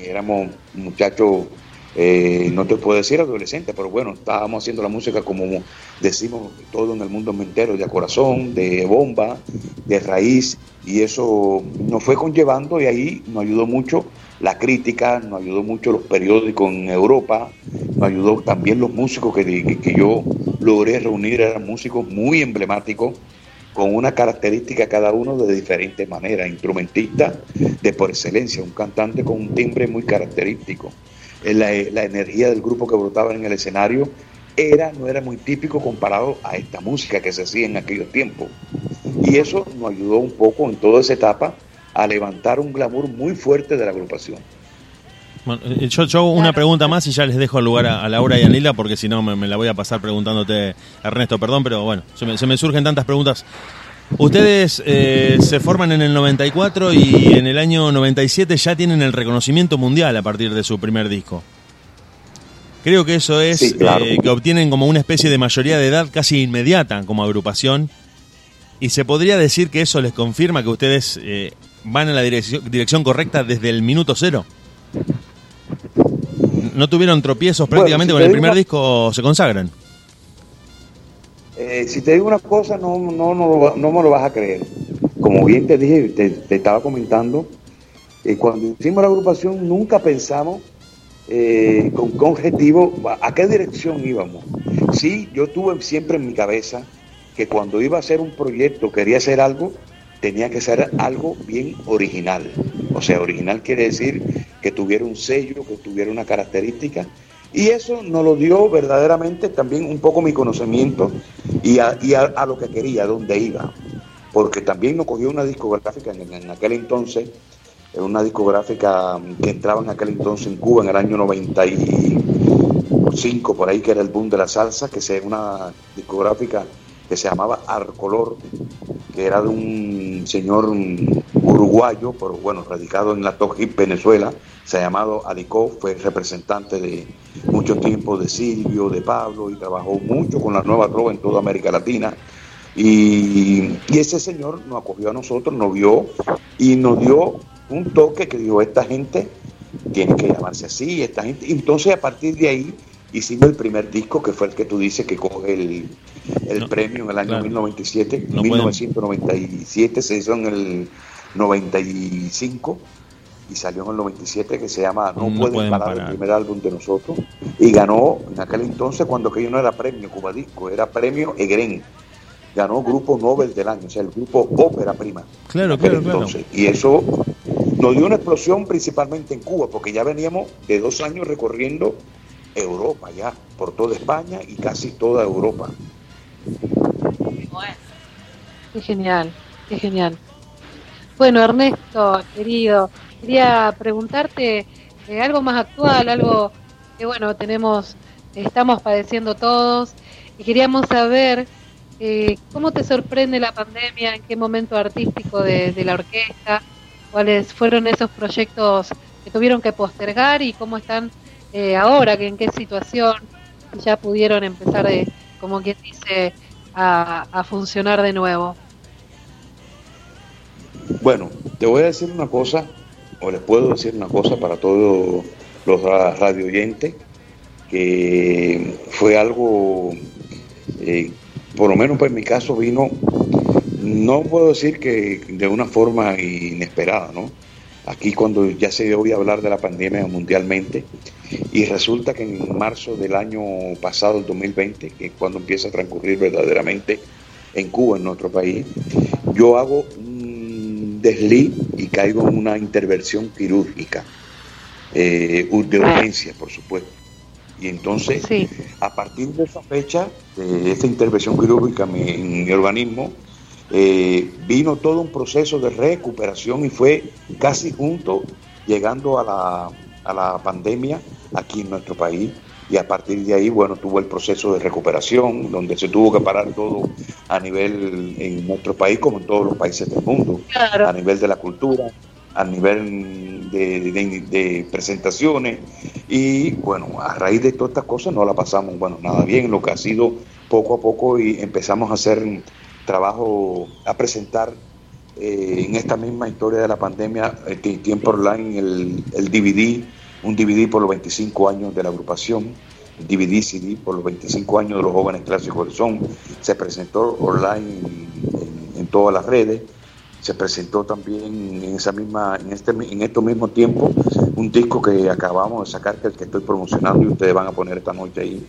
éramos muchachos eh, no te puedo decir adolescente, pero bueno, estábamos haciendo la música como decimos todo en el mundo entero, de corazón, de bomba, de raíz, y eso nos fue conllevando y ahí nos ayudó mucho la crítica, nos ayudó mucho los periódicos en Europa, nos ayudó también los músicos que, que yo logré reunir, eran músicos muy emblemáticos, con una característica cada uno de diferente manera, instrumentista de por excelencia, un cantante con un timbre muy característico la, la energía del grupo que brotaba en el escenario era, no era muy típico comparado a esta música que se hacía en aquellos tiempos. Y eso nos ayudó un poco en toda esa etapa a levantar un glamour muy fuerte de la agrupación. Bueno, eh, yo, yo hago una pregunta más y ya les dejo el lugar a, Laura y a Nila porque si no me, la voy a pasar preguntándote, Ernesto, perdón, pero bueno, se me, se me surgen tantas preguntas Ustedes eh, se forman en el 94 y en el año 97 ya tienen el reconocimiento mundial a partir de su primer disco. Creo que eso es eh, que obtienen como una especie de mayoría de edad casi inmediata como agrupación. Y se podría decir que eso les confirma que ustedes eh, van en la dirección, dirección, correcta desde el minuto cero. No tuvieron tropiezos prácticamente con el primer disco, se consagran. Eh, si te digo una cosa, no, no, no, no, me lo vas a creer. Como bien te dije, te, estaba comentando, eh, cuando hicimos la agrupación nunca pensamos eh, con qué objetivo, a qué dirección íbamos. Sí, yo tuve siempre en mi cabeza que cuando iba a hacer un proyecto, quería hacer algo, tenía que ser algo bien original. O sea, original quiere decir que tuviera un sello, que tuviera una característica y eso nos lo dio verdaderamente también un poco mi conocimiento y a, lo que quería, a dónde iba. Porque también nos cogió una discográfica en, aquel entonces, una discográfica que entraba en aquel entonces en Cuba en el año 95, por ahí que era el boom de la salsa, que es una discográfica que se llamaba Arcolor, que era de un señor uruguayo, pero bueno, radicado en la Tojip, Venezuela, se ha llamado Alicó, fue representante de mucho tiempo de Silvio, de Pablo, y trabajó mucho con la nueva trova en toda América Latina. Y, ese señor nos acogió a nosotros, nos vio y nos dio un toque que dijo, esta gente tiene que llamarse así, esta gente. Entonces a partir de ahí hicimos el primer disco, que fue el que tú dices que coge el, premio en el año 1997, 1997, se hizo en el 95 y salió en el 97 que se llama No, pueden, parar, el primer álbum de nosotros y ganó en aquel entonces cuando aquello no era premio Cuba Disco, era premio Egren. Ganó grupo Nobel del año, o sea, el grupo Ópera Prima. Claro, claro, entonces. Y eso nos dio una explosión principalmente en Cuba, porque ya veníamos de dos años recorriendo Europa ya, por toda España y casi toda Europa. Bueno. Qué genial, qué genial. Bueno, Ernesto, querido, quería preguntarte eh, algo más actual, algo que bueno, tenemos, estamos padeciendo todos y queríamos saber eh, cómo te sorprende la pandemia, en qué momento artístico de, la orquesta, cuáles fueron esos proyectos que tuvieron que postergar y cómo están eh, ahora, que en qué situación ya pudieron empezar, como quien dice, a funcionar de nuevo. Bueno, te voy a decir una cosa, o les puedo decir una cosa para todos los radio oyentes, que fue algo, eh, por lo menos en mi caso vino, no puedo decir que de una forma inesperada, ¿no? Aquí cuando ya se oye hablar de la pandemia mundialmente y resulta que en marzo del año pasado, el 2020, que es cuando empieza a transcurrir verdaderamente en Cuba, en nuestro país, yo hago desliz y caigo en una intervención quirúrgica, eh, de urgencia, por supuesto. Y entonces, a partir de esa fecha, de esta intervención quirúrgica en mi organismo, eh, vino todo un proceso de recuperación y fue casi junto, llegando a la, a la pandemia aquí en nuestro país. Y a partir de ahí, bueno, tuvo el proceso de recuperación, donde se tuvo que parar todo a nivel en nuestro país, como en todos los países del mundo, a nivel de la cultura, a nivel de, presentaciones, y bueno, a raíz de todas estas cosas no la pasamos, bueno, nada bien, lo que ha sido poco a poco y empezamos a hacer trabajo, a presentar eh, en esta misma historia de la pandemia, este tiempo online, el, el DVD, un DVD por los 25 años de la agrupación, DVD CD por los 25 años de los jóvenes clásicos del son, se presentó online en, todas las redes, se presentó también en esa misma, en este, en estos mismos tiempos, un disco que acabamos de sacar, que es el que estoy promocionando y ustedes van a poner esta noche ahí,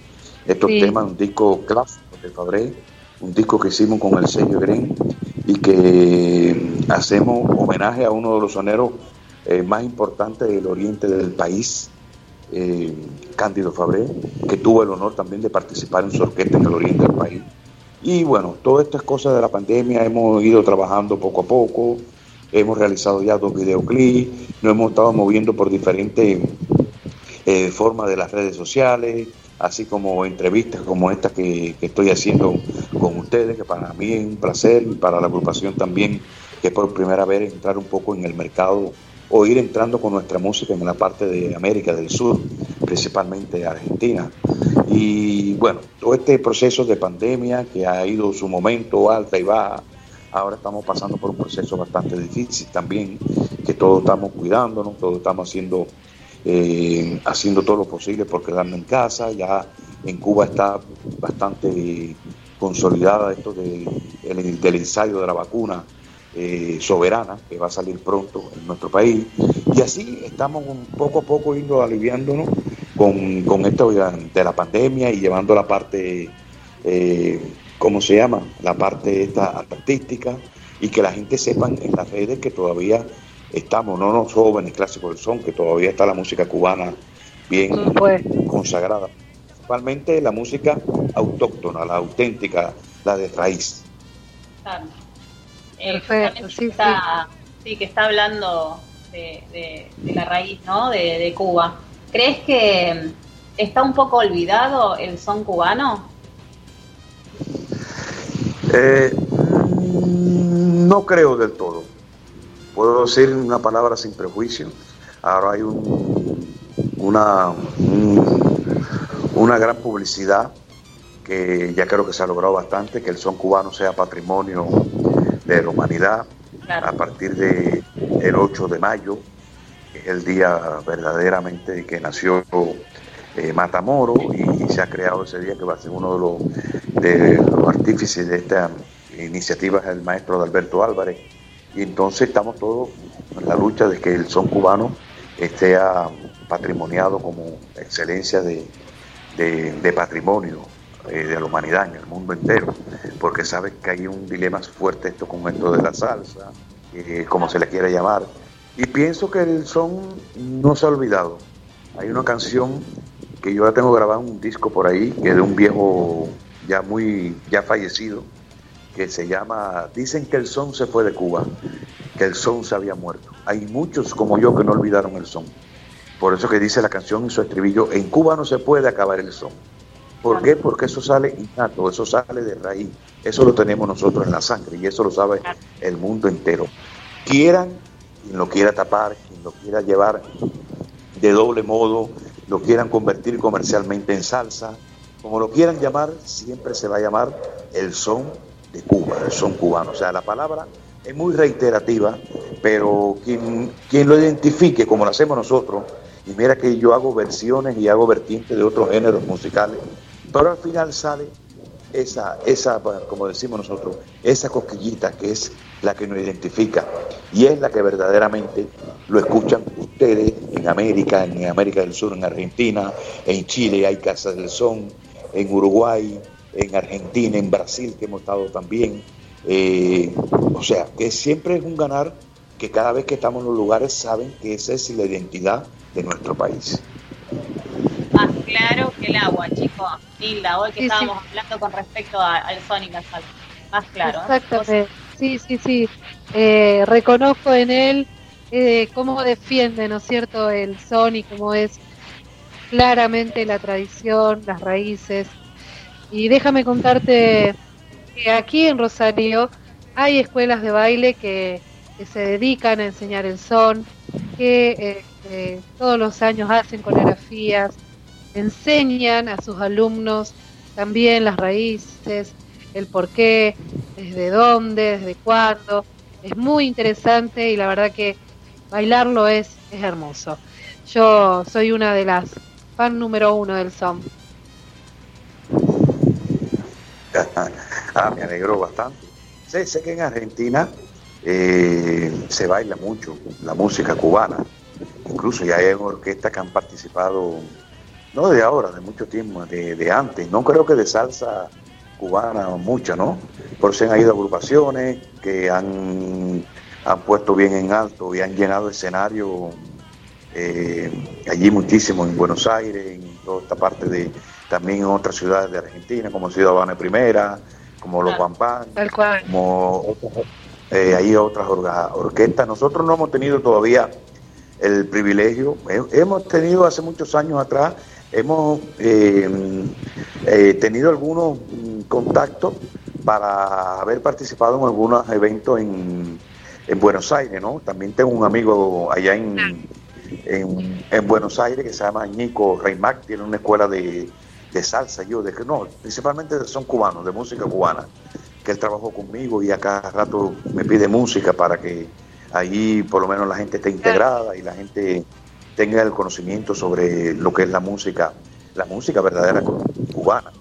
estos temas, un disco clásico de Fabré, un disco que hicimos con el sello Green y que hacemos homenaje a uno de los soneros eh, más importante del oriente del país, eh, Cándido Fabré, que tuvo el honor también de participar en su orquesta en el oriente del país. Y bueno, todas estas cosas de la pandemia hemos ido trabajando poco a poco, hemos realizado ya dos videoclips, nos hemos estado moviendo por diferentes eh, formas de las redes sociales, así como entrevistas como estas que, que, estoy haciendo con ustedes, que para mí es un placer y para la agrupación también, que por primera vez entrar un poco en el mercado o ir entrando con nuestra música en la parte de América del Sur, principalmente Argentina. Y bueno, todo este proceso de pandemia que ha ido su momento alta y baja, ahora estamos pasando por un proceso bastante difícil también, que todos estamos cuidándonos, todos estamos haciendo, eh, haciendo todo lo posible por quedarnos en casa, ya en Cuba está bastante consolidada esto de, del ensayo de la vacuna eh, soberana que va a salir pronto en nuestro país. Y así estamos un poco a poco yendo aliviándonos con, con esto de la pandemia y llevando la parte, eh, ¿cómo se llama? La parte esta artística y que la gente sepa en las redes que todavía estamos, no los jóvenes clásicos del son, que todavía está la música cubana bien pues. consagrada. Principalmente la música autóctona, la auténtica, la de raíz. Eh, sí, está, sí. que está hablando de, la raíz, ¿no? De, Cuba. ¿Crees que está un poco olvidado el son cubano? Eh, no creo del todo. Puedo decir una palabra sin prejuicio. Ahora hay un, una, una gran publicidad que ya creo que se ha logrado bastante, que el son cubano sea patrimonio de la humanidad a partir del el 8 de mayo, que es el día verdaderamente que nació eh, Matamoro y se ha creado ese día que va a ser uno de los, de los artífices de esta iniciativa, es el maestro Alberto Álvarez. Y entonces estamos todos en la lucha de que el son cubano esté patrimoniado como excelencia de, de patrimonio eh, de la humanidad en el mundo entero, porque sabes que hay un dilema fuerte esto con esto de la salsa, eh, como se le quiere llamar. Y pienso que el son no se ha olvidado. Hay una canción que yo ya tengo grabado un disco por ahí, que es de un viejo ya muy, ya fallecido, que se llama Dicen que el son se fue de Cuba, que el son se había muerto. Hay muchos como yo que no olvidaron el son. Por eso que dice la canción en su estribillo, en Cuba no se puede acabar el son. ¿Por qué? Porque eso sale innato, eso sale de raíz, eso lo tenemos nosotros en la sangre y eso lo sabe el mundo entero. Quieran, quien lo quiera tapar, quien lo quiera llevar de doble modo, lo quieran convertir comercialmente en salsa, como lo quieran llamar, siempre se va a llamar el son de Cuba, son cubano. O sea, la palabra es muy reiterativa, pero quien, lo identifique como lo hacemos nosotros, y mira que yo hago versiones y hago vertientes de otros géneros musicales, pero al final sale esa, esa, como decimos nosotros, esa cosquillita que es la que nos identifica y es la que verdaderamente lo escuchan ustedes en América, en América del Sur, en Argentina, en Chile hay Casas del Son, en Uruguay, en Argentina, en Brasil, que hemos estado también. Eh, o sea, que siempre es un ganar que cada vez que estamos en los lugares saben que esa es la identidad de nuestro país. Más claro que el agua, chicos. Hilda, hoy que estábamos hablando con respecto al son y la sal. Más claro. Exactamente. Sí, sí, sí. Eh, reconozco en él eh, cómo defiende, ¿no es cierto?, el son y cómo es claramente la tradición, las raíces. Y déjame contarte que aquí en Rosario hay escuelas de baile que, se dedican a enseñar el son, que eh, todos los años hacen coreografías, enseñan a sus alumnos también las raíces, el por qué, desde dónde, desde cuándo. Es muy interesante y la verdad que bailarlo es, es hermoso. Yo soy una de las fan número uno del son. Ah, me alegro bastante. Sé, que en Argentina eh, se baila mucho la música cubana. Incluso ya hay orquestas que han participado, no de ahora, de mucho tiempo, de, antes. No creo que de salsa cubana mucha, ¿no? Por si han ido agrupaciones que han, han puesto bien en alto y han llenado escenario eh, allí muchísimo en Buenos Aires, en toda esta parte de, también en otras ciudades de Argentina, como Ciudad Habana Primera, como Los Pampán, como eh, hay otras orquestas. Nosotros no hemos tenido todavía el privilegio, hemos tenido hace muchos años atrás, hemos eh, eh, tenido algunos contactos para haber participado en algunos eventos en, en Buenos Aires, ¿no? También tengo un amigo allá en, en, Buenos Aires que se llama Nico Reymac, tiene una escuela de, de salsa, yo, de que no, principalmente son cubanos, de música cubana, que él trabajó conmigo y a cada rato me pide música para que allí por lo menos la gente esté integrada y la gente tenga el conocimiento sobre lo que es la música, la música verdadera cubana.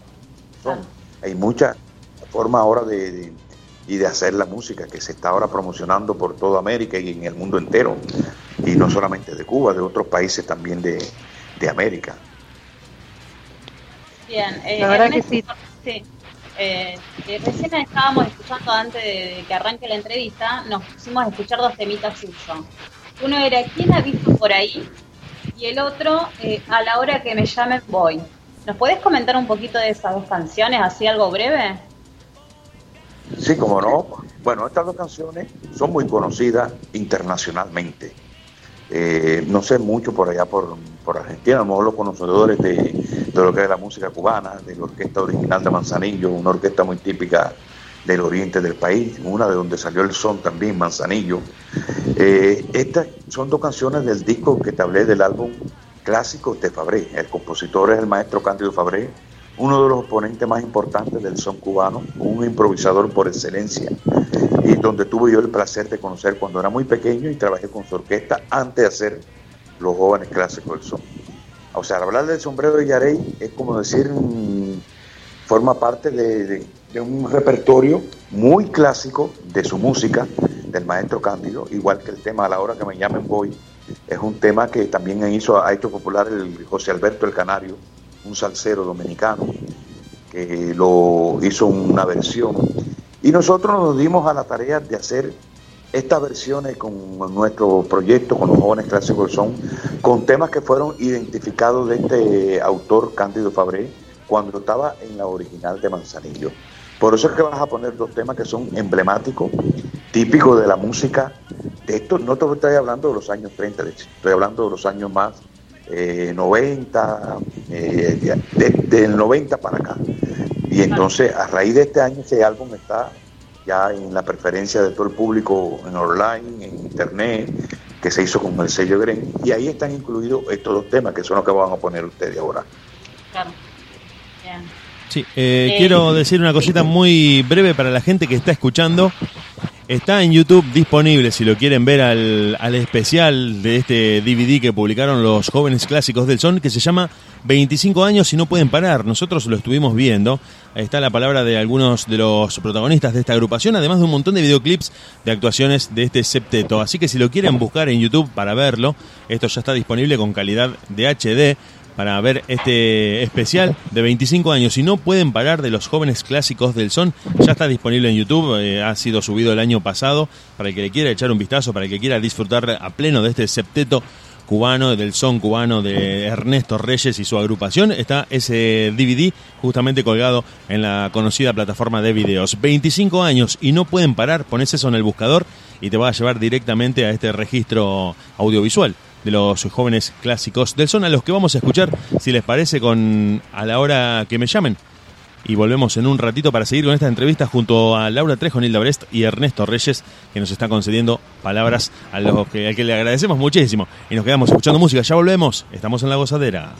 hay muchas formas ahora de y de hacer la música que se está ahora promocionando por toda América y en el mundo entero, y no solamente de Cuba, de otros países también de, América. Bien, eh, la verdad que sí. sí. Eh, eh, recién estábamos escuchando antes de, que arranque la entrevista, nos pusimos a escuchar dos temitas suyos. Uno era ¿Quién ha visto por ahí? Y el otro, A la hora que me llamen voy. ¿Nos puedes comentar un poquito de esas dos canciones, así algo breve? Sí, como no. Bueno, estas dos canciones son muy conocidas internacionalmente. Eh, no sé mucho por allá por, Argentina, a lo mejor los conocedores de, lo que es la música cubana, de la orquesta original de Manzanillo, una orquesta muy típica del oriente del país, una de donde salió el son también, Manzanillo. Eh, estas son dos canciones del disco que te hablé del álbum clásico de Fabré. El compositor es el maestro Cándido Fabré, uno de los oponentes más importantes del son cubano, un improvisador por excelencia, y donde tuve yo el placer de conocer cuando era muy pequeño y trabajé con su orquesta antes de hacer los jóvenes clásicos del son. O sea, hablar del sombrero de Yarey es como decir, forma parte de, un repertorio muy clásico de su música, del maestro Cándido, igual que el tema A la hora que me llamen voy, es un tema que también hizo, ha hecho popular el José Alberto el Canario, un salsero dominicano, que lo hizo una versión. Y nosotros nos dimos a la tarea de hacer estas versiones con nuestro proyecto, con los jóvenes clásicos son, con temas que fueron identificados de este autor Cándido Fabré cuando estaba en la original de Manzanillo. Por eso es que vas a poner dos temas que son emblemáticos, típicos de la música. De esto no te estoy hablando de los años 30, estoy hablando de los años más 90, eh, eh, del 90 para acá. Y entonces, a raíz de este año, ese álbum está ya en la preferencia de todo el público en online, en internet, que se hizo con el sello Gren. Y ahí están incluidos estos dos temas, que son los que van a poner ustedes ahora. Claro. Sí, eh, quiero decir una cosita muy breve para la gente que está escuchando. Está en YouTube disponible si lo quieren ver al, al, especial de este DVD que publicaron los jóvenes clásicos del son que se llama 25 años y no pueden parar. Nosotros lo estuvimos viendo. Está la palabra de algunos de los protagonistas de esta agrupación, además de un montón de videoclips de actuaciones de este septeto. Así que si lo quieren buscar en YouTube para verlo, esto ya está disponible con calidad de HD para ver este especial de 25 años. y no pueden parar de los jóvenes clásicos del son, ya está disponible en YouTube, eh, ha sido subido el año pasado, para el que le quiera echar un vistazo, para el que quiera disfrutar a pleno de este septeto cubano, del son cubano de Ernesto Reyes y su agrupación. Está ese DVD justamente colgado en la conocida plataforma de videos. 25 años y no pueden parar, pones eso en el buscador y te va a llevar directamente a este registro audiovisual de los jóvenes clásicos del son a los que vamos a escuchar, si les parece, con a la hora que me llamen. Y volvemos en un ratito para seguir con esta entrevista junto a Laura Trejo, Nilda Brest y Ernesto Reyes, que nos están concediendo palabras a los que, al que le agradecemos muchísimo. Y nos quedamos escuchando música. Ya volvemos. Estamos en la gozadera.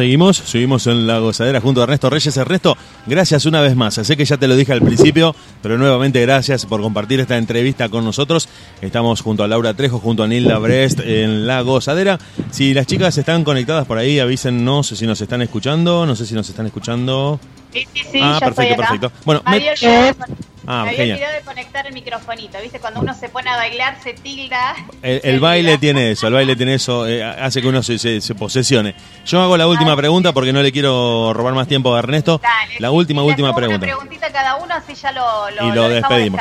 Seguimos, seguimos en la gozadera junto a Ernesto Reyes. Ernesto, gracias una vez más. Sé que ya te lo dije al principio, pero nuevamente gracias por compartir esta entrevista con nosotros. Estamos junto a Laura Trejo, junto a Nilda Brest en la gozadera. Si las chicas están conectadas por ahí, avísennos si nos están escuchando. No sé si nos están escuchando. Sí, sí, sí, ah, ya perfecto, estoy acá. perfecto. Bueno, Me me- Ah, me había olvidado de conectar el microfonito. ¿Viste? Cuando uno se pone a bailar, se tilda. El, el baile tiene eso, el baile tiene eso, eh, hace que uno se, se- se posesione. Yo hago la última pregunta porque no le quiero robar más tiempo a Ernesto. La última, última pregunta. Una preguntita cada uno, así ya lo, lo, Y lo dejamos despedimos.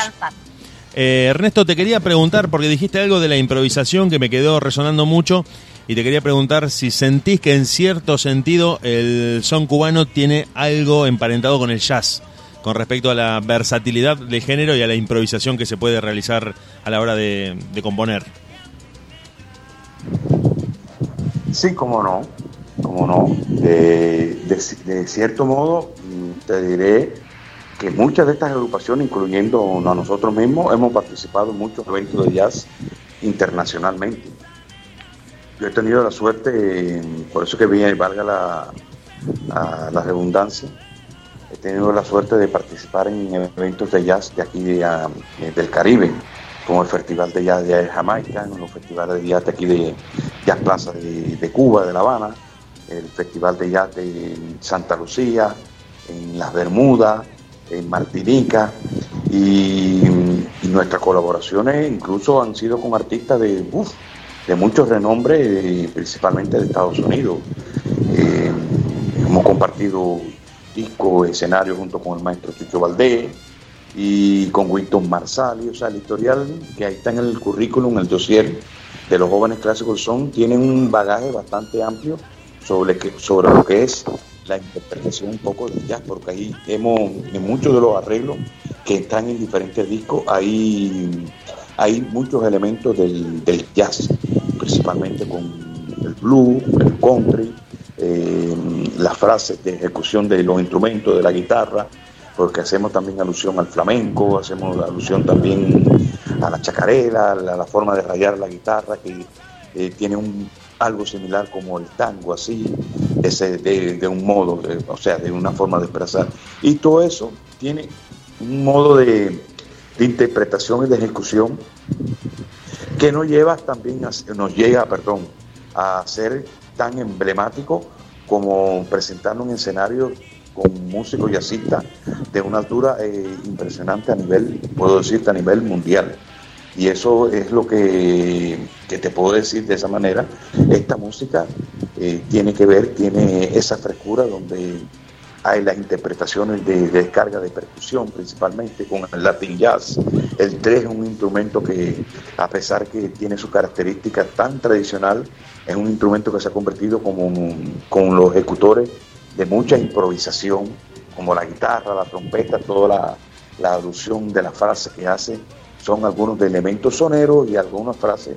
Eh, Ernesto, te quería preguntar, porque dijiste algo de la improvisación que me quedó resonando mucho, y te quería preguntar si sentís que en cierto sentido el son cubano tiene algo emparentado con el jazz, con respecto a la versatilidad del género y a la improvisación que se puede realizar a la hora de, de componer. Sí, cómo no, cómo no. De, de- de cierto modo, te diré que muchas de estas agrupaciones, incluyendo a nosotros mismos, hemos participado en muchos eventos de jazz internacionalmente. Yo he tenido la suerte, por eso que viene, valga la redundancia, he tenido la suerte de participar en eventos de jazz de aquí ah, eh, del Caribe, como el Festival de Jazz de Jamaica, en los festivales de jazz de aquí de Jazz Plaza de, Cuba, de La Habana, el Festival de Jazz de Santa Lucía, en las Bermudas, en Martinica, y, y nuestras colaboraciones incluso han sido con artistas de, uf, de mucho renombre, eh, principalmente de Estados Unidos. Eh, hemos compartido disco, escenario junto con el maestro Chucho Valdés y con Winston Marsali, o sea, el historial que ahí está en el currículum, el dossier de los jóvenes clásicos son, tienen un bagaje bastante amplio sobre, que, sobre lo que es la interpretación un poco del jazz, porque ahí hemos, en muchos de los arreglos que están en diferentes discos, hay, hay muchos elementos del, del jazz, principalmente con el blues, el country, las frases de ejecución de los instrumentos, de la guitarra, porque hacemos también alusión al flamenco, hacemos alusión también a la chacarera, a la, forma de rayar la guitarra, que eh, tiene un, algo similar como el tango, así, ese, de, un modo, o sea, de una forma de expresar. Y todo eso tiene un modo de, interpretación y de ejecución que nos lleva también, a, nos llega, perdón, a ser tan emblemático como presentarnos en escenario con músicos jazzistas de una altura eh, impresionante a nivel, puedo decirte, a nivel mundial. Y eso es lo que, que te puedo decir de esa manera. Esta música eh, tiene que ver, tiene esa frescura donde hay las interpretaciones de, de descarga de percusión, principalmente con el Latin Jazz. El 3 es un instrumento que, a pesar que tiene su característica tan tradicional, es un instrumento que se ha convertido como con los ejecutores de mucha improvisación, como la guitarra, la trompeta, toda la, la de la frase que hace, son algunos de elementos soneros y algunas frases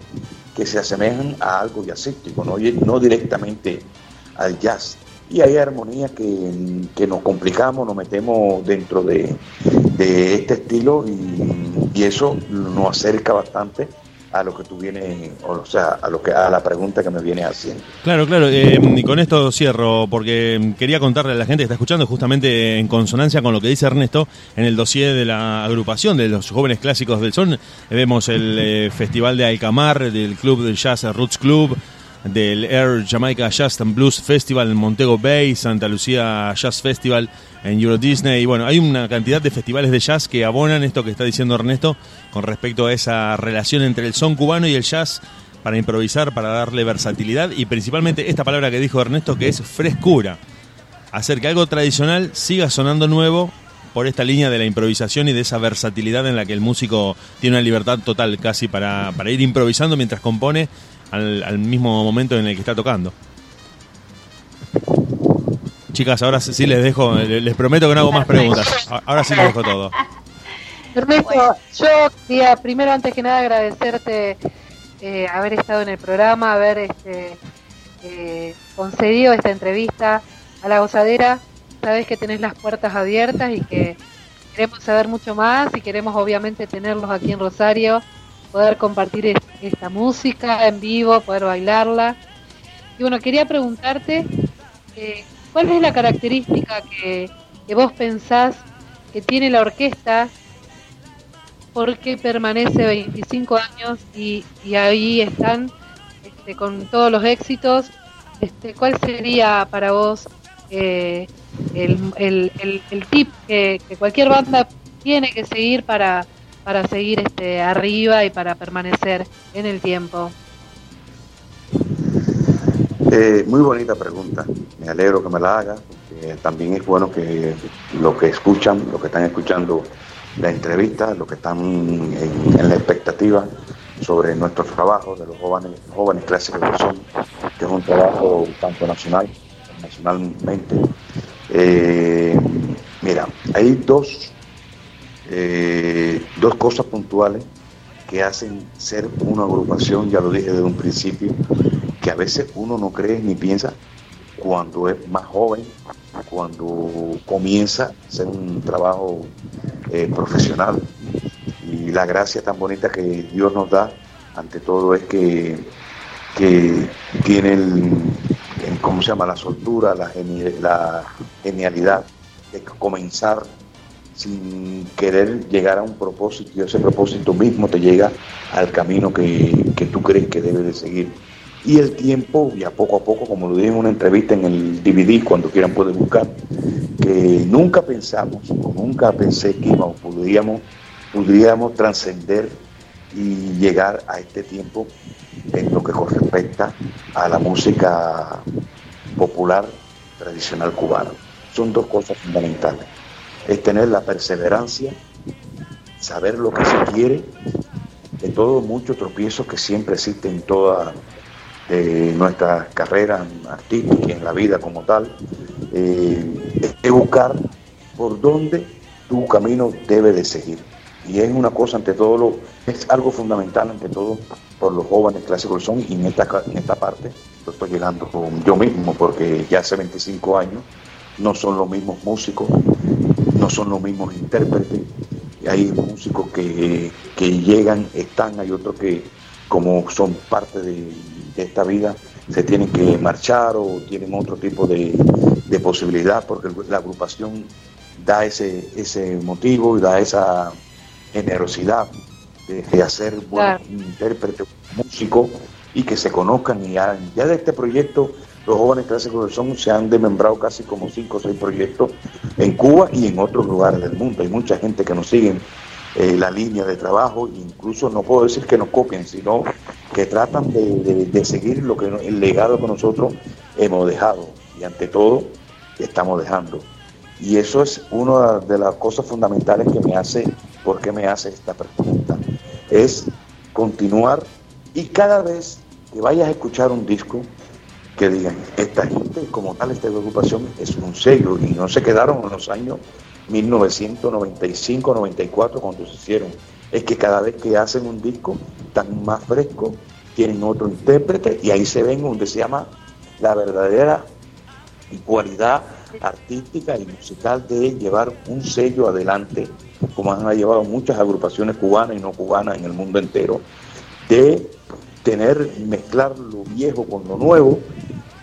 que se asemejan a algo jazzístico, no, no directamente al jazz. Y hay armonías que, que nos complicamos, nos metemos dentro de, de este estilo y, eso nos acerca bastante a lo que tú vienes, o sea, a lo que a la pregunta que me vienes haciendo. Claro, claro. eh, y con esto cierro, porque quería contarle a la gente que está escuchando, justamente en consonancia con lo que dice Ernesto, en el dossier de la agrupación de los jóvenes clásicos del son, vemos el eh, Festival de Alcamar, del Club del Jazz Roots Club, del Air Jamaica Jazz and Blues Festival en Montego Bay, Santa Lucía Jazz Festival en Euro Disney. Y bueno, hay una cantidad de festivales de jazz que abonan esto que está diciendo Ernesto con respecto a esa relación entre el son cubano y el jazz para improvisar, para darle versatilidad y principalmente esta palabra que dijo Ernesto que es frescura. Hacer que algo tradicional siga sonando nuevo por esta línea de la improvisación y de esa versatilidad en la que el músico tiene una libertad total casi para, para ir improvisando mientras compone al, al mismo momento en el que está tocando. Chicas, ahora sí les dejo, les prometo que no hago más preguntas. Ahora sí les dejo todo. Ernesto, yo quería primero antes que nada agradecerte eh, haber estado en el programa, haber este, eh, concedido esta entrevista a la gozadera. Sabes que tenés las puertas abiertas y que queremos saber mucho más y queremos obviamente tenerlos aquí en Rosario, poder compartir es- esta música en vivo, poder bailarla. Y bueno, quería preguntarte eh, ¿cuál es la característica que, vos pensás que tiene la orquesta porque permanece 25 años y, ahí están este, con todos los éxitos? Este, ¿Cuál sería para vos eh, el, el, tip que, cualquier banda tiene que seguir para, para seguir este, arriba y para permanecer en el tiempo? Eh, muy bonita pregunta, me alegro que me la haga, porque también es bueno que los que escuchan, los que están escuchando la entrevista, los que están en, la expectativa sobre nuestro trabajo de los jóvenes, jóvenes clásicos que son, que es un trabajo tanto nacional, nacionalmente. Eh, mira, hay dos, eh, dos cosas puntuales que hacen ser una agrupación, ya lo dije desde un principio, que a veces uno no cree ni piensa cuando es más joven, cuando comienza a hacer un trabajo eh, profesional. Y la gracia tan bonita que Dios nos da, ante todo, es que, que tiene ¿cómo se llama? La soltura, la genialidad de comenzar sin querer llegar a un propósito y ese propósito mismo te llega al camino que, que tú crees que debe de seguir y el tiempo, ya poco a poco, como lo dije en una entrevista en el DVD, cuando quieran pueden buscar, que nunca pensamos, o nunca pensé que íbamos, podríamos, podríamos trascender y llegar a este tiempo en lo que respecta a la música popular tradicional cubana. Son dos cosas fundamentales. Es tener la perseverancia, saber lo que se quiere, de todos muchos tropiezos que siempre existen en toda de nuestra carrera artística y en la vida como tal, eh, es buscar por dónde tu camino debe de seguir. Y es una cosa ante todo, lo, es algo fundamental ante todo por los jóvenes clásicos son y en esta, en esta parte lo estoy llegando con yo mismo porque ya hace 25 años no son los mismos músicos, no son los mismos intérpretes, hay músicos que, que llegan, están, hay otros que como son parte de, de esta vida se tienen que marchar o tienen otro tipo de, posibilidad porque la agrupación da ese, ese motivo y da esa generosidad de, hacer buenos intérpretes, músicos y que se conozcan y ya, ya de este proyecto los jóvenes clásicos son se han desmembrado casi como cinco o seis proyectos en Cuba y en otros lugares del mundo. Hay mucha gente que nos sigue eh, la línea de trabajo, incluso no puedo decir que nos copien, sino que tratan de, seguir lo que el legado que nosotros hemos dejado y ante todo estamos dejando. Y eso es una de las cosas fundamentales que me hace, ¿por qué me hace esta pregunta? Es continuar y cada vez que vayas a escuchar un disco, que digan, esta gente como tal, esta agrupación es un sello y no se quedaron en los años 1995-94 cuando se hicieron. Es que cada vez que hacen un disco están más fresco, tienen otro intérprete y ahí se ven donde se llama la verdadera cualidad artística y musical de llevar un sello adelante, como han llevado muchas agrupaciones cubanas y no cubanas en el mundo entero, de tener, mezclar lo viejo con lo nuevo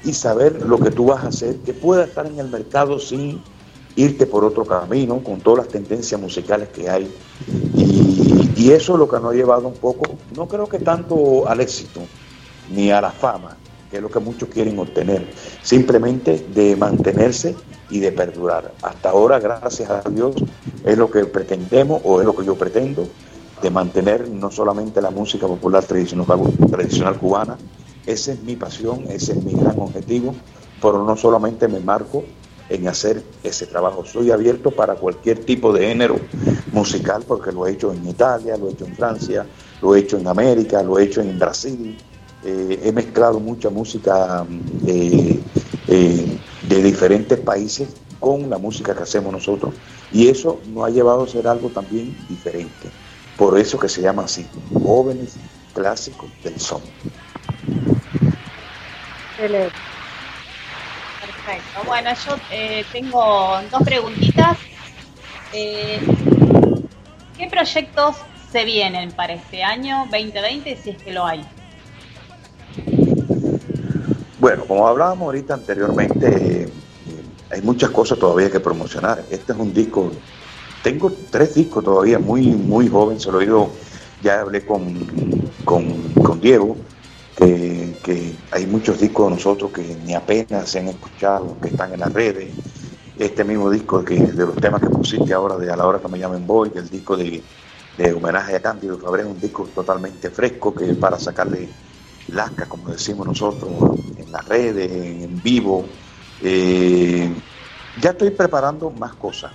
y saber lo que tú vas a hacer, que pueda estar en el mercado sin irte por otro camino con todas las tendencias musicales que hay. Y, eso es lo que nos ha llevado un poco, no creo que tanto al éxito, ni a la fama, que es lo que muchos quieren obtener, simplemente de mantenerse y de perdurar. Hasta ahora, gracias a Dios, es lo que pretendemos o es lo que yo pretendo, de mantener no solamente la música popular tradicional, tradicional cubana, esa es mi pasión, ese es mi gran objetivo, pero no solamente me marco en hacer ese trabajo. Soy abierto para cualquier tipo de género musical porque lo he hecho en Italia, lo he hecho en Francia, lo he hecho en América, lo he hecho en Brasil. Eh, he mezclado mucha música eh, eh, de diferentes países con la música que hacemos nosotros y eso nos ha llevado a ser algo también diferente. Por eso que se llama así, jóvenes clásicos del son. Perfecto. Bueno, yo eh, tengo dos preguntitas. Eh, ¿Qué proyectos se vienen para este año 2020 si es que lo hay? Bueno, como hablábamos ahorita anteriormente, eh, hay muchas cosas todavía que promocionar. Este es un disco, tengo tres discos todavía muy, muy joven, se lo he oído, ya hablé con, con, Diego, que, hay muchos discos de nosotros que ni apenas se han escuchado, que están en las redes. Este mismo disco que, de los temas que pusiste ahora de A la hora que me llamen Boy, el disco de, homenaje a Cándido Fabré, es un disco totalmente fresco que para sacarle lasca, como decimos nosotros, en las redes, en vivo. Eh, ya estoy preparando más cosas.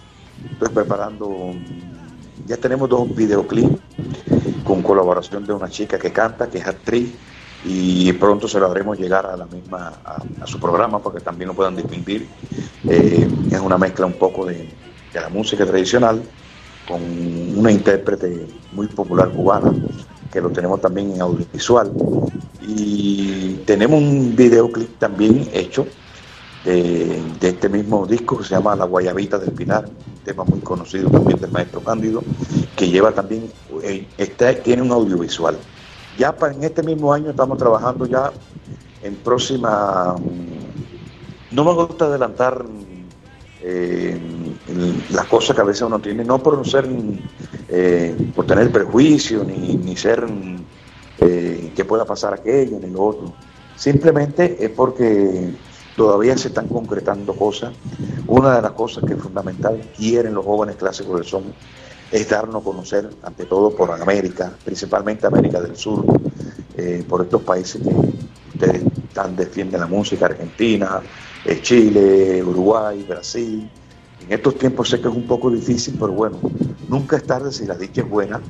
Estoy preparando, ya tenemos dos videoclips con colaboración de una chica que canta, que es actriz, y pronto se lo haremos llegar a la misma, a, su programa para que también lo puedan distinguir. Eh, es una mezcla un poco de, de la música tradicional con una intérprete muy popular cubana que lo tenemos también en audiovisual. Y tenemos un videoclip también hecho de, este mismo disco que se llama La Guayabita del Pinar, tema muy conocido también del maestro Cándido, que lleva también, eh, tiene un audiovisual. Ya para, en este mismo año estamos trabajando ya en próxima... No me gusta adelantar eh, las cosas que a veces uno tiene, no por ser, eh, por tener prejuicio, ni, ni ser eh, que pueda pasar aquello, ni lo otro. Simplemente es porque todavía se están concretando cosas. Una de las cosas que es fundamental quieren los jóvenes clásicos del son es darnos a conocer, ante todo por América, principalmente América del Sur, eh, por estos países que ustedes tan defienden la música, Argentina, eh, Chile, Uruguay, Brasil. En estos tiempos sé que es un poco difícil, pero bueno, nunca es tarde si la dicha es buena.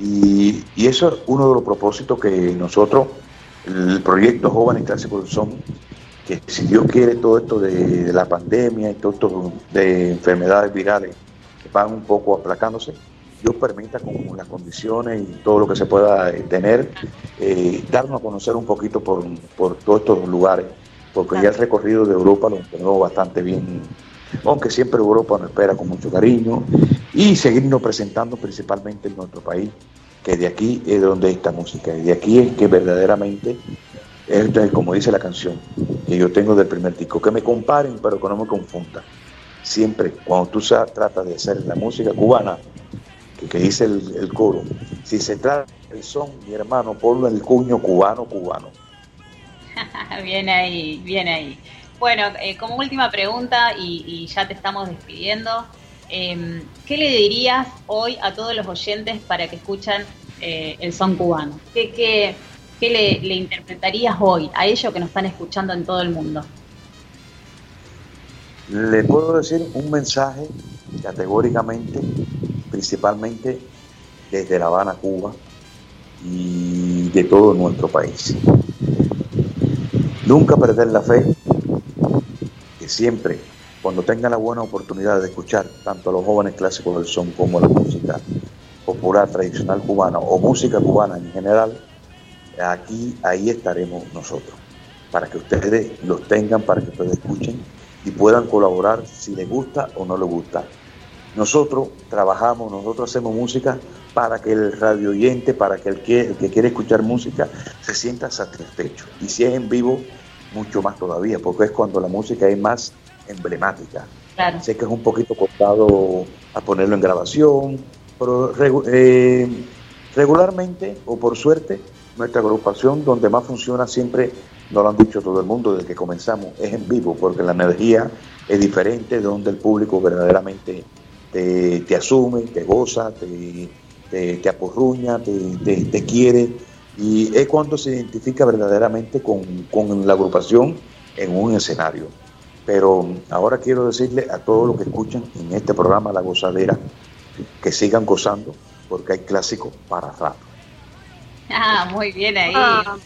Y, eso es uno de los propósitos que nosotros, el proyecto Jóvenes Clásicos Son, que si Dios quiere todo esto de, la pandemia y todo esto de enfermedades virales van un poco aplacándose, Dios permita con las condiciones y todo lo que se pueda eh, tener, eh, darnos a conocer un poquito por, por todos estos lugares porque ya el recorrido de Europa lo tenemos bastante bien, aunque siempre Europa nos espera con mucho cariño, y seguirnos presentando principalmente en nuestro país, que de aquí es donde está música, y de aquí es que verdaderamente, es como dice la canción que yo tengo del primer disco, que me comparen pero que no me confundan. Siempre, cuando tú tratas de hacer la música cubana, que, dice el, el coro, si se trata del son, mi hermano, ponlo el cuño cubano, cubano bien ahí, bien ahí. Bueno, eh, como última pregunta y, ya te estamos despidiendo, em, ¿qué le dirías hoy a todos los oyentes para que escuchan eh, el son cubano? ¿Qué, qué, qué le, interpretarías hoy a ellos que nos están escuchando en todo el mundo? Le puedo decir un mensaje categóricamente, principalmente desde La Habana, Cuba y de todo nuestro país. Nunca perder la fe, que siempre, cuando tengan la buena oportunidad de escuchar tanto a los jóvenes clásicos del son como la música popular tradicional cubana o música cubana en general, aquí, ahí estaremos nosotros, para que ustedes los tengan, para que ustedes escuchen y puedan colaborar si les gusta o no les gusta. Nosotros trabajamos, nosotros hacemos música para que el radio oyente, para que el que, quiere escuchar música se sienta satisfecho. Y si es en vivo, mucho más todavía, porque es cuando la música es más emblemática. Sé que es un poquito costado a ponerlo en grabación, pero eh, regularmente o por suerte nuestra agrupación donde más funciona siempre, nos lo han dicho todo el mundo desde que comenzamos, es en vivo, porque la energía es diferente, donde el público verdaderamente te, te asume, te goza, te, te, apurruña, te, quiere, y es cuando se identifica verdaderamente con, la agrupación en un escenario. Pero ahora quiero decirle a todos los que escuchan en este programa La Gozadera que sigan gozando porque hay clásicos para rato. Ah, muy bien ahí. Ah,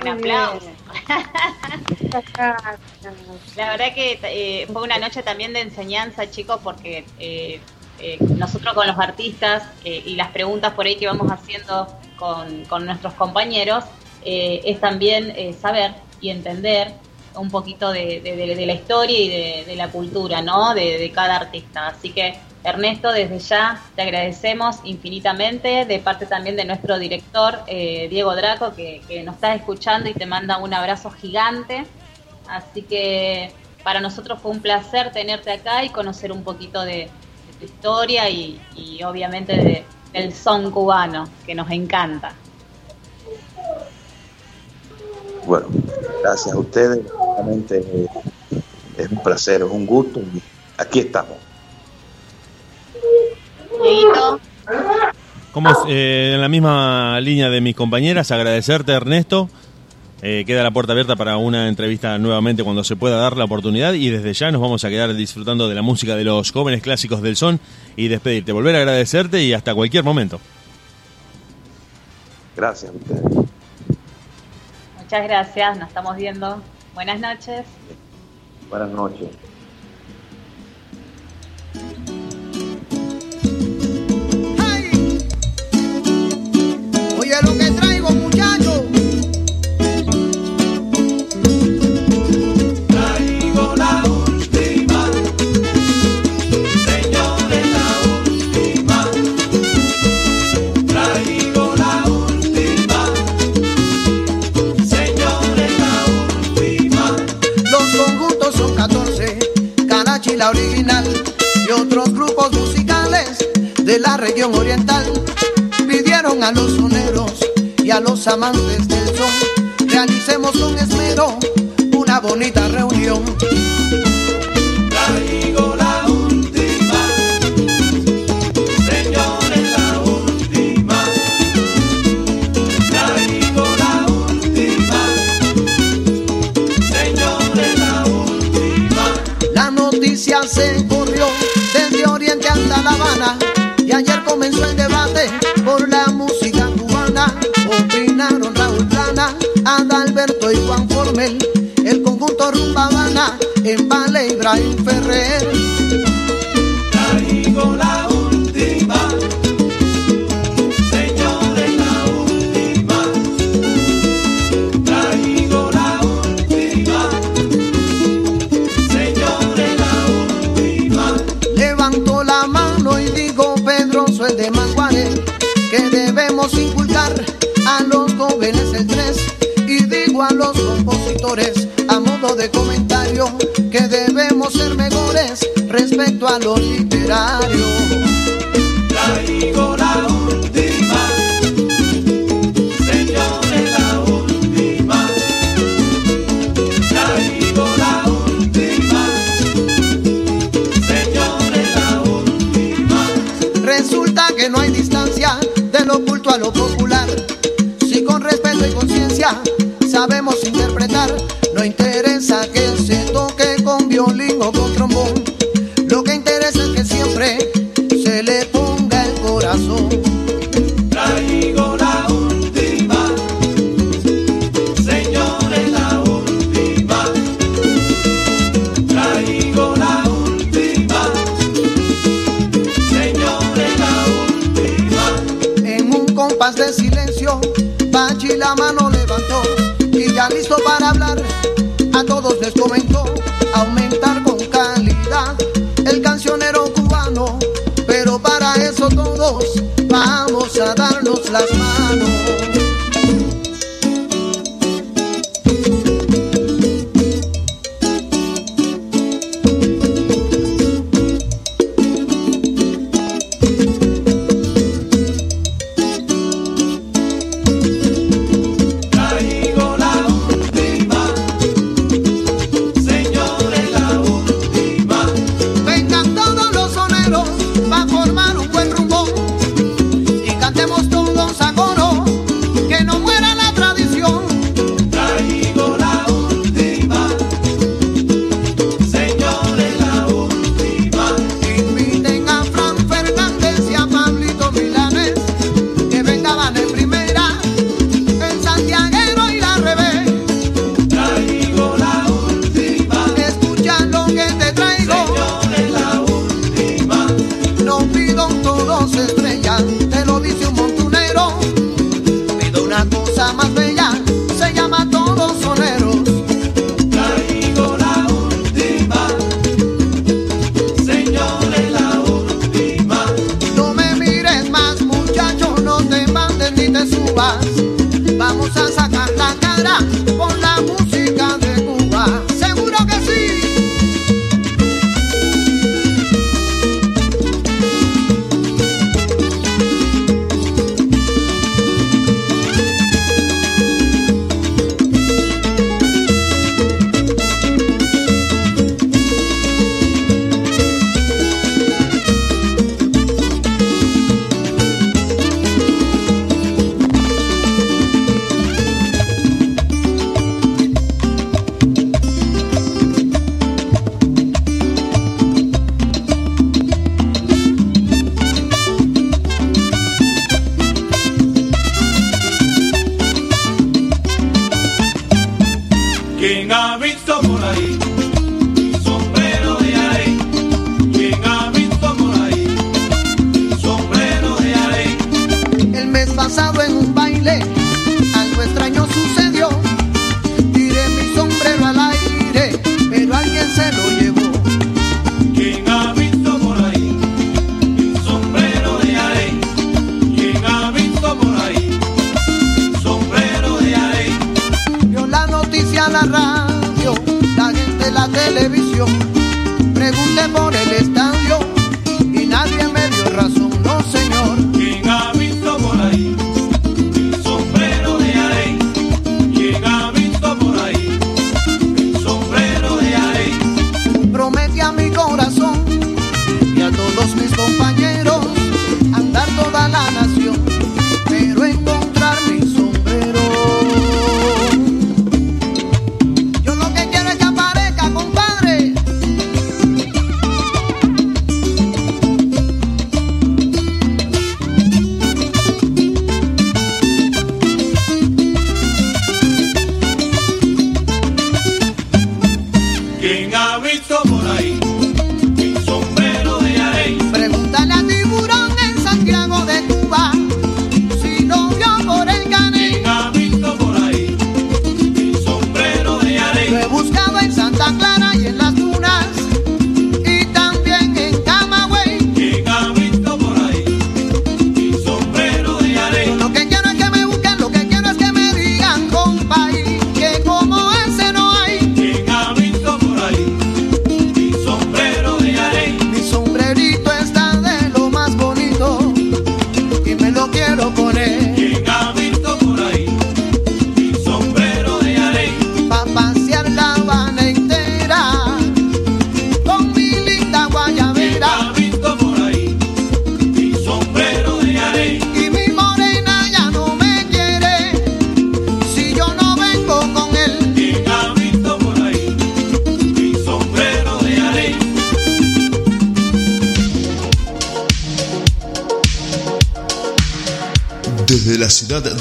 un aplauso. La verdad que eh, fue una noche también de enseñanza, chicos, porque eh, eh, nosotros con los artistas eh, y las preguntas por ahí que vamos haciendo con, nuestros compañeros, eh, es también saber y entender un poquito de, la historia y de, la cultura, ¿no? De, cada artista. Así que, Ernesto, desde ya te agradecemos infinitamente, de parte también de nuestro director, Diego Draco, que, que nos está escuchando y te manda un abrazo gigante Así que para nosotros fue un placer tenerte acá y conocer un poquito de, tu historia y, obviamente del son cubano, que nos encanta. Bueno, gracias a ustedes, realmente eh, es un placer, es un gusto. Aquí estamos. Como eh, en la misma línea de mis compañeras, agradecerte Ernesto. Eh, queda la puerta abierta para una entrevista nuevamente cuando se pueda dar la oportunidad y desde ya nos vamos a quedar disfrutando de la música de los jóvenes clásicos del son y despedirte, volver a agradecerte y hasta cualquier momento. Gracias. Muchas gracias, nos estamos viendo. Buenas noches. Buenas noches. Oriental. Pidieron a los soneros y a los amantes del son realicemos con esmero una bonita reunión. Traigo la última, señores la última. Traigo la última, señores la última. La noticia se En Vale Ibrahim Ferrer. Traigo la última, señores la última. Traigo la última, señores la última. Levantó la mano y dijo Pedroso el de Manguare que debemos inculcar a los jóvenes el tres y digo a los compositores a modo de comentario respecto a lo literario. Traigo la última, señores la última. Traigo la última, señores la última. Resulta que no hay distancia de lo oculto a lo popular. Si con respeto y conciencia sabemos interpretar, las manos.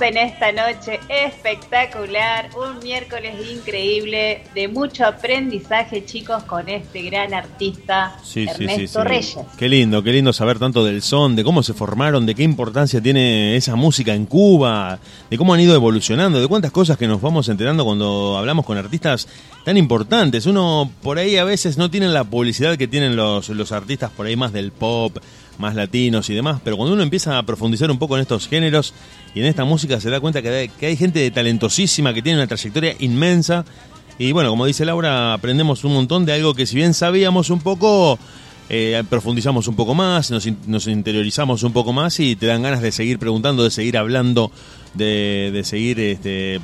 Seguimos en esta noche espectacular, un miércoles increíble de mucho aprendizaje, chicos, con este gran artista Sí, Ernesto sí. Reyes. Qué lindo, qué lindo saber tanto del son, de cómo se formaron, de qué importancia tiene esa música en Cuba, de cómo han ido evolucionando, de cuántas cosas que nos vamos enterando cuando hablamos con artistas tan importantes. Uno por ahí a veces no tiene la publicidad que tienen los, los artistas por ahí más del pop, más latinos y demás, pero cuando uno empieza a profundizar un poco en estos géneros y en esta música se da cuenta que hay, gente talentosísima que tiene una trayectoria inmensa. Y bueno, como dice Laura, aprendemos un montón de algo que si bien sabíamos un poco, eh, profundizamos un poco más, nos interiorizamos un poco más y te dan ganas de seguir preguntando, de seguir hablando, de, de seguir este,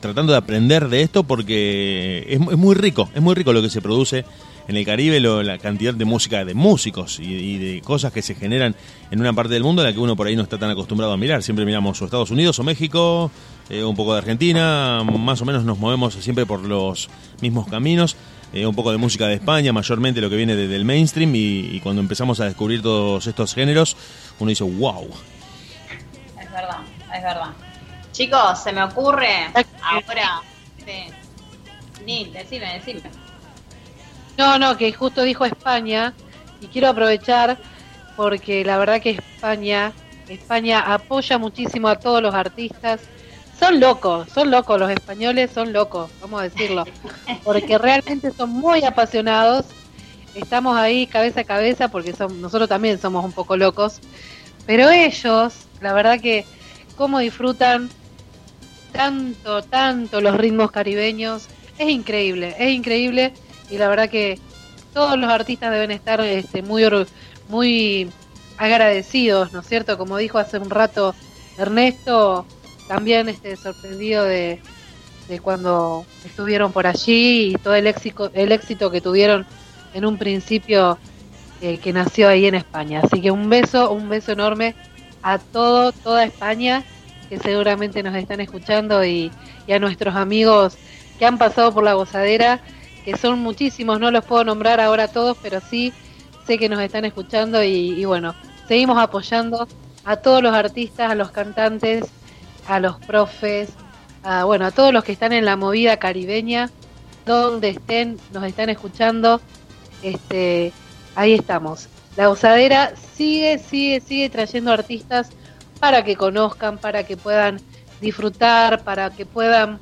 tratando de aprender de esto porque es, es muy rico, es muy rico lo que se produce en el Caribe, lo- la cantidad de música de músicos y, de cosas que se generan en una parte del mundo en la que uno por ahí no está tan acostumbrado a mirar. Siempre miramos o Estados Unidos o México, eh, un poco de Argentina, más o menos nos movemos siempre por los mismos caminos. eh, un poco de música de España, mayormente lo que viene de- del mainstream, y, y cuando empezamos a descubrir todos estos géneros, uno dice, wow. Es verdad, es verdad. Chicos, se me ocurre ahora. Sí. Decime, decime. No, no, que justo dijo España y quiero aprovechar porque la verdad que España, España apoya muchísimo a todos los artistas. Son locos, son locos los españoles, son locos, vamos a decirlo, porque realmente son muy apasionados. Estamos ahí cabeza a cabeza porque son, nosotros también somos un poco locos, pero ellos, la verdad que cómo disfrutan tanto, tanto los ritmos caribeños, es increíble, es increíble y la verdad que todos los artistas deben estar este, muy muy agradecidos, ¿no es cierto? Como dijo hace un rato Ernesto, también este sorprendido de, de cuando estuvieron por allí y todo el éxito, el éxito que tuvieron en un principio eh, que nació ahí en España. Así que un beso, un beso enorme a todo, toda España que seguramente nos están escuchando y, y a nuestros amigos que han pasado por la gozadera, que son muchísimos, no los puedo nombrar ahora todos, pero sí sé que nos están escuchando y, bueno, seguimos apoyando a todos los artistas, a los cantantes, a los profes, a, bueno, a todos los que están en la movida caribeña, donde estén, nos están escuchando, este, ahí estamos. La usadera sigue, sigue, sigue trayendo artistas para que conozcan, para que puedan disfrutar, para que puedan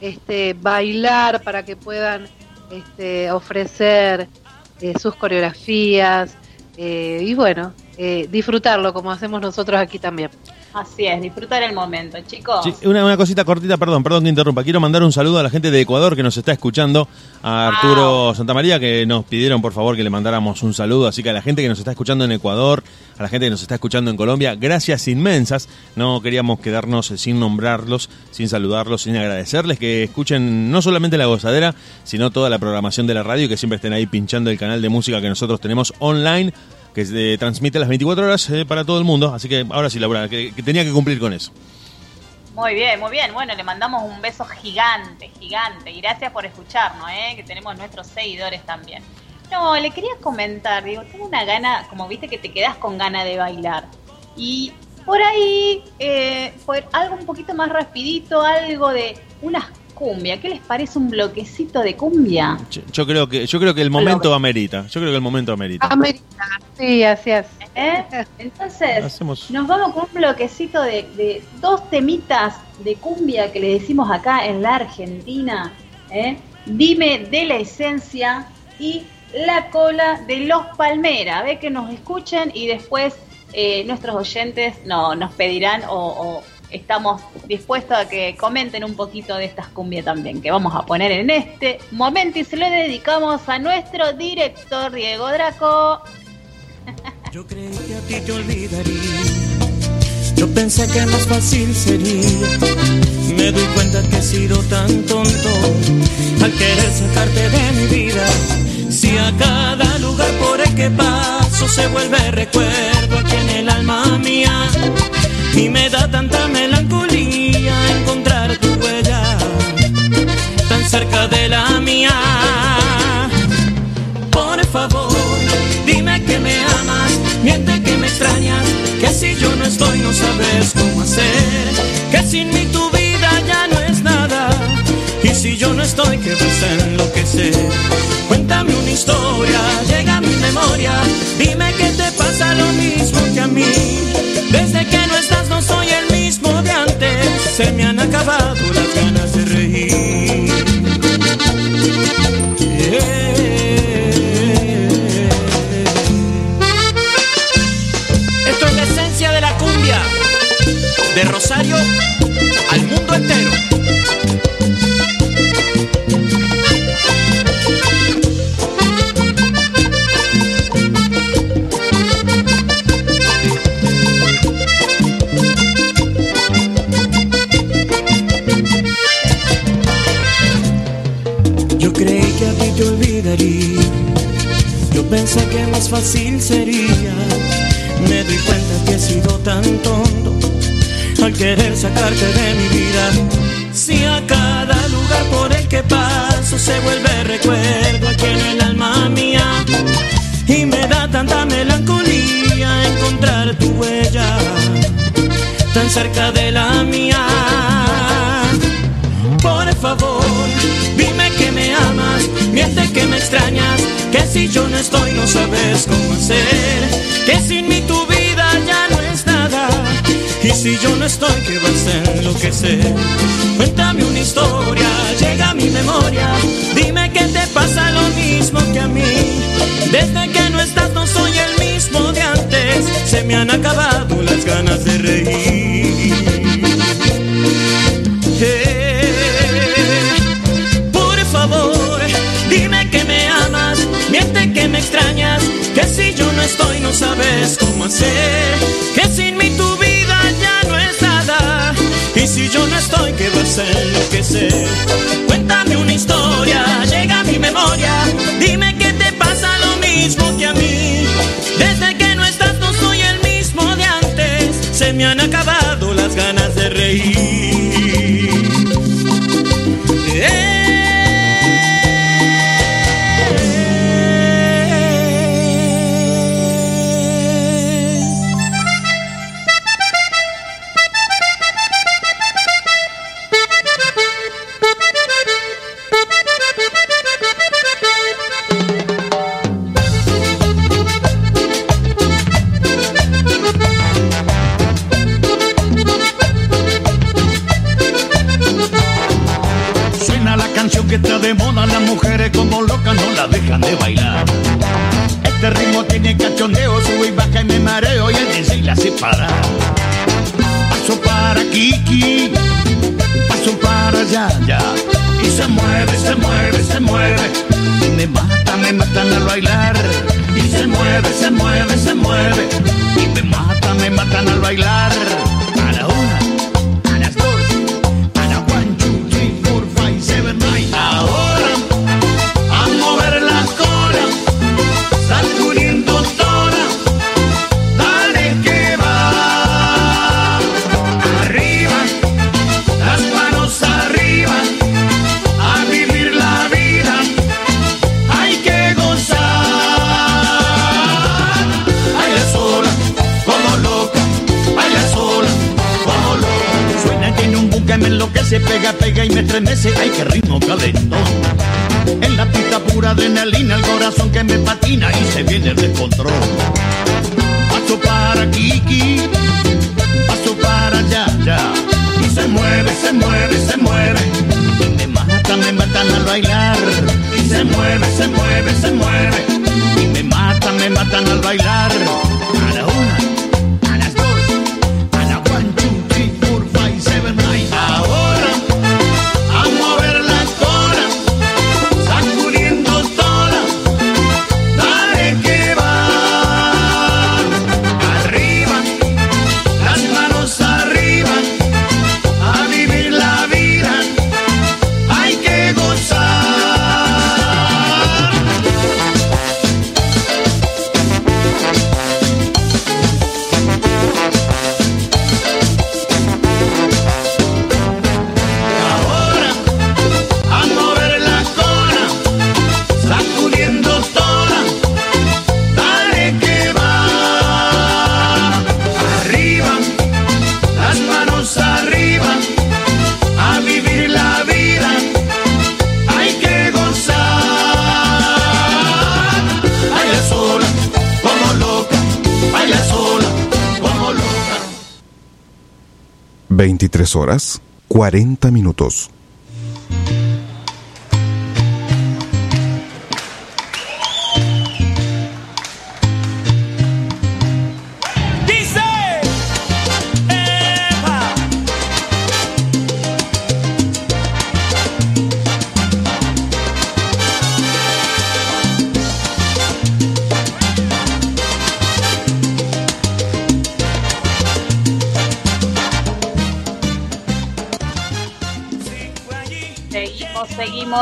este, bailar, para que puedan este, ofrecer eh, sus coreografías eh, y bueno, eh, disfrutarlo como hacemos nosotros aquí también. Así es, disfrutar el momento, chicos. una, cosita cortita, perdón, perdón que interrumpa. Quiero mandar un saludo a la gente de Ecuador que nos está escuchando, a Arturo Santamaría, que nos pidieron por favor que le mandáramos un saludo. Así que a la gente que nos está escuchando en Ecuador, a la gente que nos está escuchando en Colombia, gracias inmensas. No queríamos quedarnos sin nombrarlos, sin saludarlos, sin agradecerles que escuchen no solamente la gozadera, sino toda la programación de la radio y que siempre estén ahí pinchando el canal de música que nosotros tenemos online que se transmite las 24 horas eh, para todo el mundo. Así que ahora sí, Laura, que, tenía que cumplir con eso. Muy bien, muy bien. Bueno, le mandamos un beso gigante, gigante. Y gracias por escucharnos, ¿eh? que tenemos nuestros seguidores también. No, le quería comentar, digo, tengo una gana, como viste que te quedas con gana de bailar. Y por ahí, eh, algo un poquito más rapidito, algo de unas cumbia. ¿Qué les parece un bloquecito de cumbia? Yo, creo que yo creo que el momento amerita. Yo creo que el momento amerita. Amerita, sí, así es. ¿Eh? Entonces, nos vamos con un bloquecito de, dos temitas de cumbia que le decimos acá en la Argentina. ¿eh? Dime de la esencia y la cola de los Palmera. Ve que nos escuchen y después eh, nuestros oyentes no, nos pedirán o estamos dispuestos a que comenten un poquito de estas cumbias también, que vamos a poner en este momento y se lo dedicamos a nuestro director Diego Draco. Yo creí que a ti te olvidaría, yo pensé que más fácil sería, me doy cuenta que he sido tan tonto al querer sacarte de mi vida. Si a cada lugar por el que paso se vuelve recuerdo aquí en el alma mía y me da tanta melancolía encontrar tu huella tan cerca de la mía. Por favor, dime que me amas, miente que me extrañas, que si yo no estoy no sabes cómo hacer, que sin mí tu vida ya no es nada. Y si yo no estoy, que vas a enloquecer. Cuéntame una historia, llega a mi memoria. Dime que te pasa lo mismo que a mí. Desde que se me han acabado las ganas de reír. Esto es la esencia de la cumbia, de Rosario pensé que más fácil sería. Me doy cuenta que he sido tan tonto al querer sacarte de mi vida. Si a cada lugar por el que paso se vuelve recuerdo aquí en el alma mía. Y me da tanta melancolía encontrar tu huella tan cerca de la mía. Por favor, que si yo no estoy no sabes cómo hacer, que sin mí tu vida ya no es nada. Y si yo no estoy, ¿qué vas a enloquecer? Cuéntame una historia, llega a mi memoria. Dime que te pasa lo mismo que a mí. Desde que no estás, no soy el mismo de antes. Se me han acabado las ganas de reír. Estoy no sabes cómo hacer, que sin mí tu vida ya no es nada, y si yo no estoy, ¿qué vas a enloquecer? Cuéntame una historia, llega a mi memoria, dime que te pasa lo mismo que a mí, desde que no estás no soy el mismo de antes, se me han acabado las ganas de reír. Mueve, se mueve, se mueve. Y me mata, me matan al bailar. Horas 40 minutos.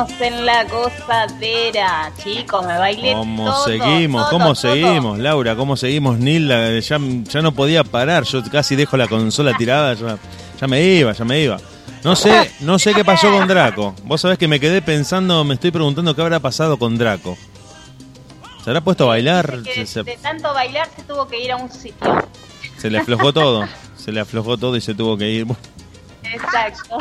Seguimos, en la gozadera, chicos, me bailé ¿Cómo todo, seguimos? todo, ¿Cómo todo. seguimos, Laura? ¿Cómo seguimos, Nilda? Ya, ya no podía parar, yo casi dejo la consola tirada, ya, ya me iba, ya me iba. No sé, no sé qué pasó con Draco. Vos sabés que me quedé pensando, me estoy preguntando qué habrá pasado con Draco. ¿Se habrá puesto a bailar? Que Se, se- de tanto bailar se tuvo que ir a un sitio. se le aflojó todo. Se le aflojó todo y se tuvo que ir. Exacto.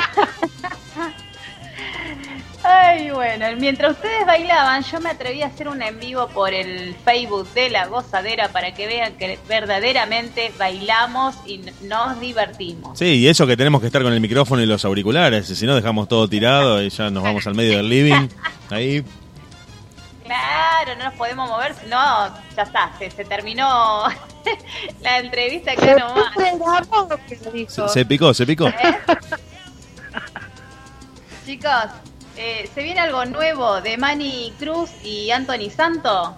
Ay, bueno, mientras ustedes bailaban, yo me atreví a hacer un en vivo por el Facebook de La Gozadera para que vean que verdaderamente bailamos y nos divertimos. Sí, y eso que tenemos que estar con el micrófono y los auriculares, si no dejamos todo tirado y ya nos vamos al medio del living. Ahí Claro, no nos podemos mover, no, ya está, se, se terminó la entrevista acá nomás. se, se picó, se picó. Chicos, eh, se viene algo nuevo de Manny Cruz y Anthony Santo.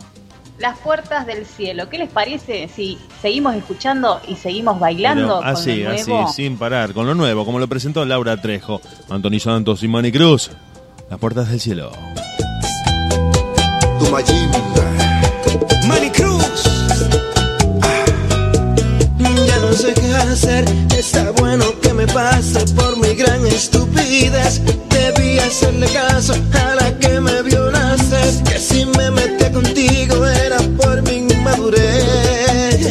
Las puertas del cielo. ¿Qué les parece si seguimos escuchando y seguimos bailando Pero con así, lo así, nuevo? sin parar, con lo nuevo, como lo presentó Laura Trejo, Antonio Santos y Manny Cruz. Las puertas del cielo. Manny Cruz. Ya no sé qué hacer, está bueno que me pase por mi gran estupidez. Debí hacerle caso a la que me vio nacer, que si me metía contigo era por mi inmadurez.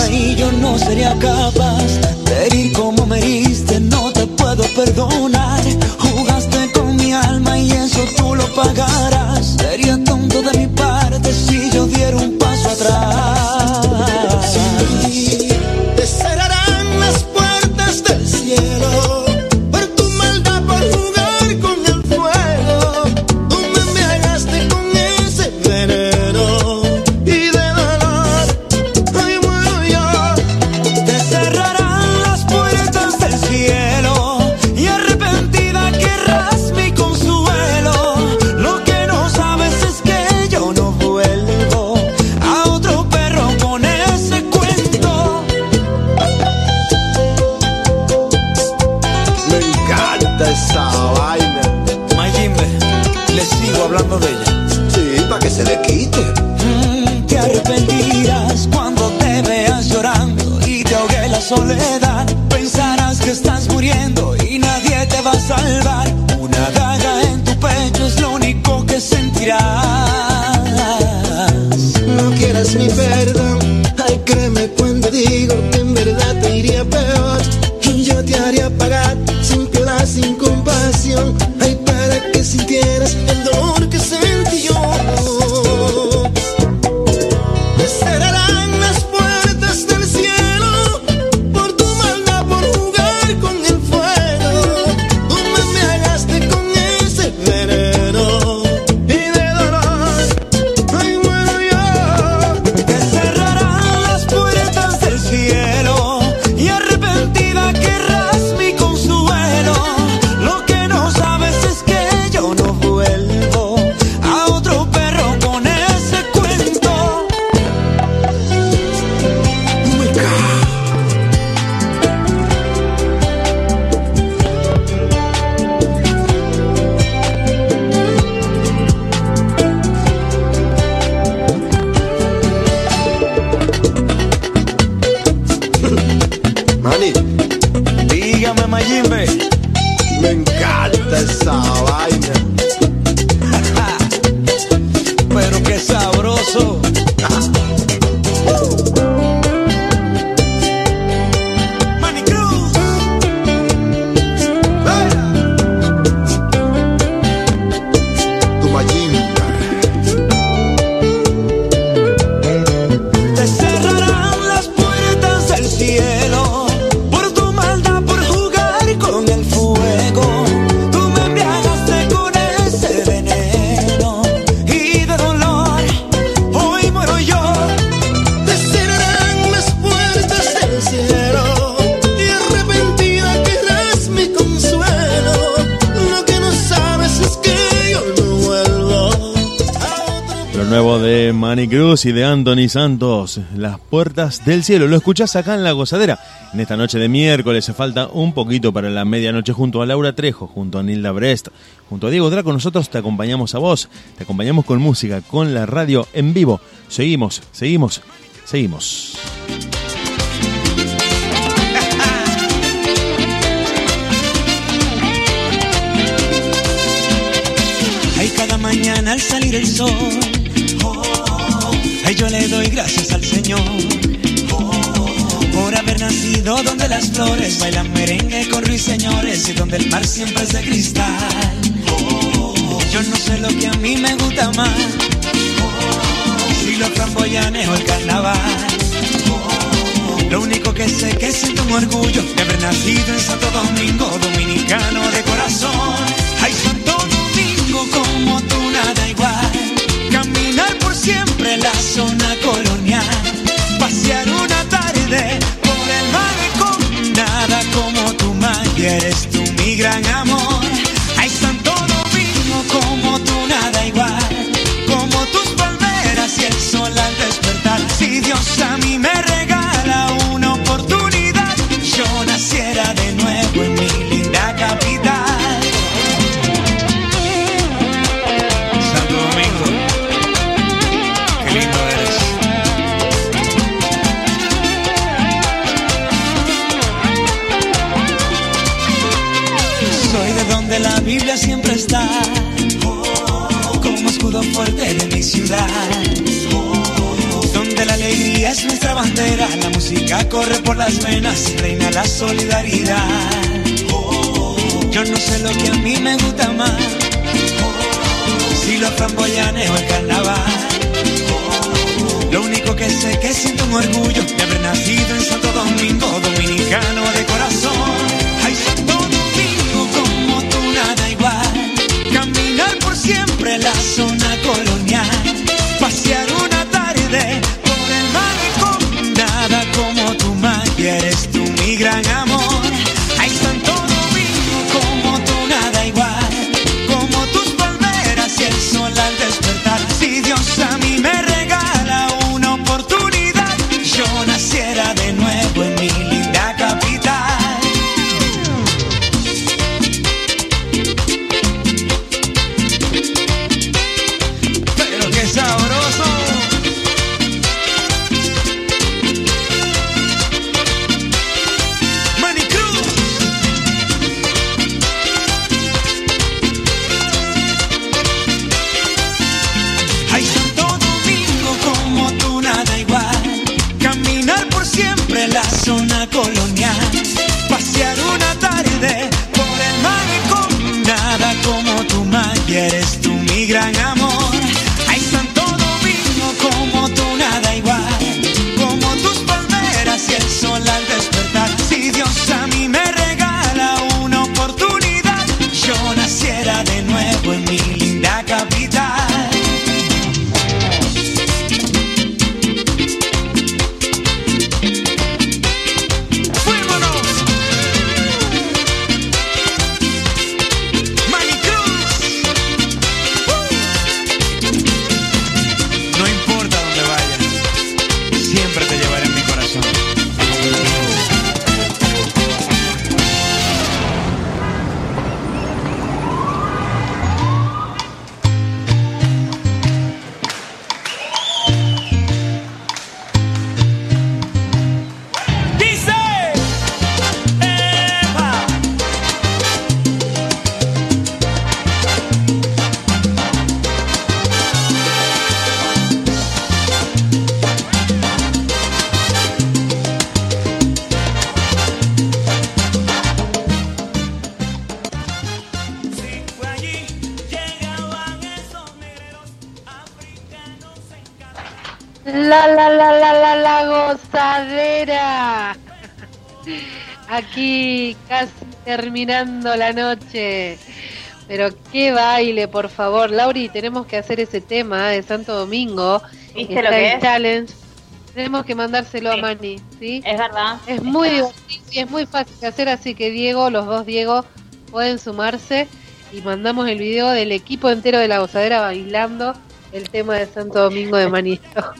Ay, yo no sería capaz de herir como me heriste, no te puedo perdonar. Jugaste con mi alma y eso tú lo pagarás. Soledad. Pensarás que estás muriendo y nadie te va a salvar. Una daga en tu pecho es lo único que sentirás. No quieras mi perdón, Y de Anthony Santos, Las Puertas del Cielo. Lo escuchás acá en La Gozadera. En esta noche de miércoles se falta un poquito para la medianoche junto a Laura Trejo, junto a Nilda Brest, junto a Diego Draco. Nosotros te acompañamos a vos, te acompañamos con música, con la radio en vivo. Seguimos, seguimos, seguimos. Ay, cada mañana al salir el sol, yo le doy gracias al Señor por haber nacido donde las flores bailan merengue con ruiseñores y donde el mar siempre es de cristal. Yo no sé lo que a mí me gusta más, si los flamboyanes o el carnaval. Lo único que sé que siento un orgullo de haber nacido en Santo Domingo, dominicano de corazón. Ay, Santo Domingo, como tú nada igual. Caminar por siempre la zona colonial. Pasear una tarde por el malecón. Nada como tu magia, eres tú mi gran amor. Ay, Santo Domingo, como tú nada igual. Como tus palmeras y el sol al despertar. Si Dios a mí fuerte de mi ciudad. Donde la alegría es nuestra bandera, la música corre por las venas reina la solidaridad. Yo no sé lo que a mí me gusta más, si los flamboyanes o el carnaval. Lo único que sé que siento un orgullo de haber nacido en Santo Domingo, dominicano de corazón. Aquí casi terminando la noche. Pero qué baile, por favor. Lauri, tenemos que hacer ese tema de Santo Domingo. ¿Viste Está lo que es? challenge. Tenemos que mandárselo Sí. a Mani, ¿sí? Es verdad. Es muy divertido y es muy fácil de hacer, así que Diego, los dos Diego, pueden sumarse y mandamos el video del equipo entero de la gozadera bailando el tema de Santo Domingo de Manito.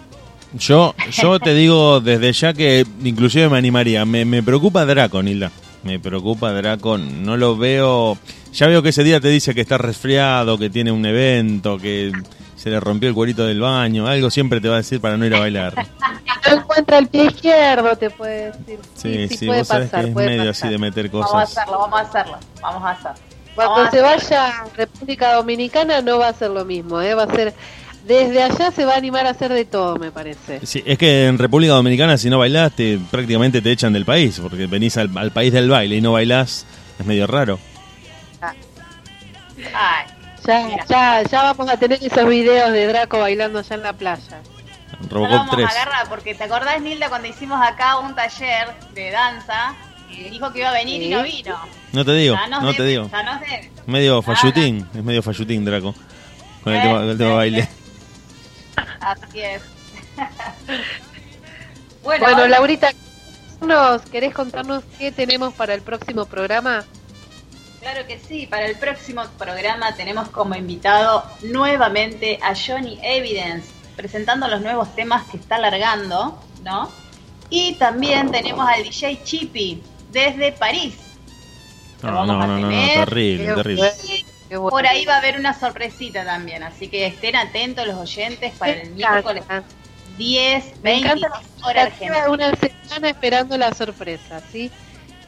Yo, yo te digo desde ya que inclusive me animaría. Me, me preocupa Draco, Nilda. Me preocupa Draco. No lo veo. Ya veo que ese día te dice que está resfriado, que tiene un evento, que se le rompió el cuerito del baño. Algo siempre te va a decir para no ir a bailar. No encuentra el pie izquierdo, te puede decir. Sí, sí, puede vos sabés pasar, que es medio pasar. así de meter Vamos a cosas. hacerlo, vamos a hacerlo. Vamos a hacerlo. Cuando Vamos a se hacerlo. vaya a República Dominicana no va a ser lo mismo, ¿eh? va a ser desde allá se va a animar a hacer de todo, me parece. Sí, es que en República Dominicana si no bailás te, prácticamente te echan del país, porque venís al, al país del baile y no bailás, es medio raro. Ay, Ya, ya, ya vamos a tener esos videos de Draco bailando allá en la playa. no Robocop vamos 3. a agarrar porque te acordás, Nilda, cuando hicimos acá un taller de danza y dijo que iba a venir y no vino. No te digo, no te digo. Medio fallutín, es medio fallutín Draco. Con el tema, con el tema baile. Así es. bueno, Bueno, Laurita, ¿nos querés contarnos qué tenemos para el próximo programa? Claro que sí, para el próximo programa tenemos como invitado nuevamente a Johnny Evidence, presentando los nuevos temas que está largando, ¿no? Y también tenemos al DJ Chippy desde París. No, no, no, no, terrible, terrible. Por ahí va a haber una sorpresita también, así que estén atentos los oyentes para el miércoles 10, Me 20 encanta hora la argentina. una semana esperando la sorpresa, ¿sí?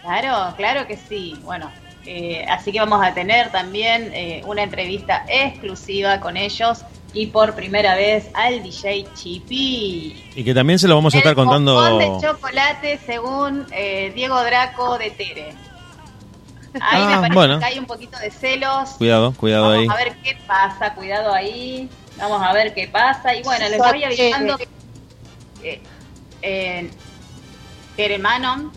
Claro, claro que sí. Bueno, eh, así que vamos a tener también eh, una entrevista exclusiva con ellos y por primera vez al DJ Chipi. Y que también se lo vamos a estar El contando. de chocolate según eh, Diego Draco de Tere. Ahí me Ah, parece bueno. que hay un poquito de celos. Cuidado, cuidado Vamos ahí. a ver qué pasa, cuidado ahí. Vamos a ver qué pasa. Y bueno, les voy avisando que eh, eh, Tere Manon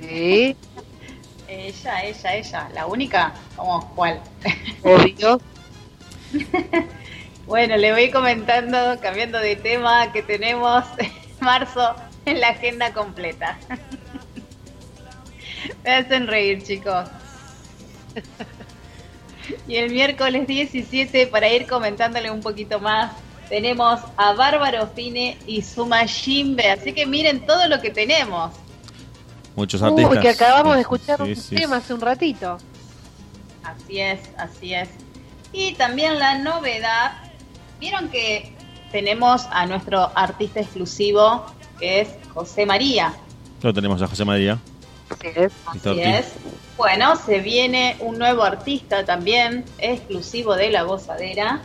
Sí, Ella, ella, ella, la única, ¿cómo cuál? obvio. Bueno, le voy comentando, cambiando de tema, que tenemos marzo en la agenda completa. Me hacen reír, chicos. Y el miércoles 17, para ir comentándole un poquito más, tenemos a Bárbaro Fine y Suma Jimbe. Así que miren todo lo que tenemos. Muchos artistas. Uy, que acabamos de escuchar Sí, un sí, tema hace un ratito. Así es, así es. Y también la novedad, vieron que tenemos a nuestro artista exclusivo, que es José María. Lo tenemos a José María. Así es. Bueno, se viene un nuevo artista también, exclusivo de La Gozadera,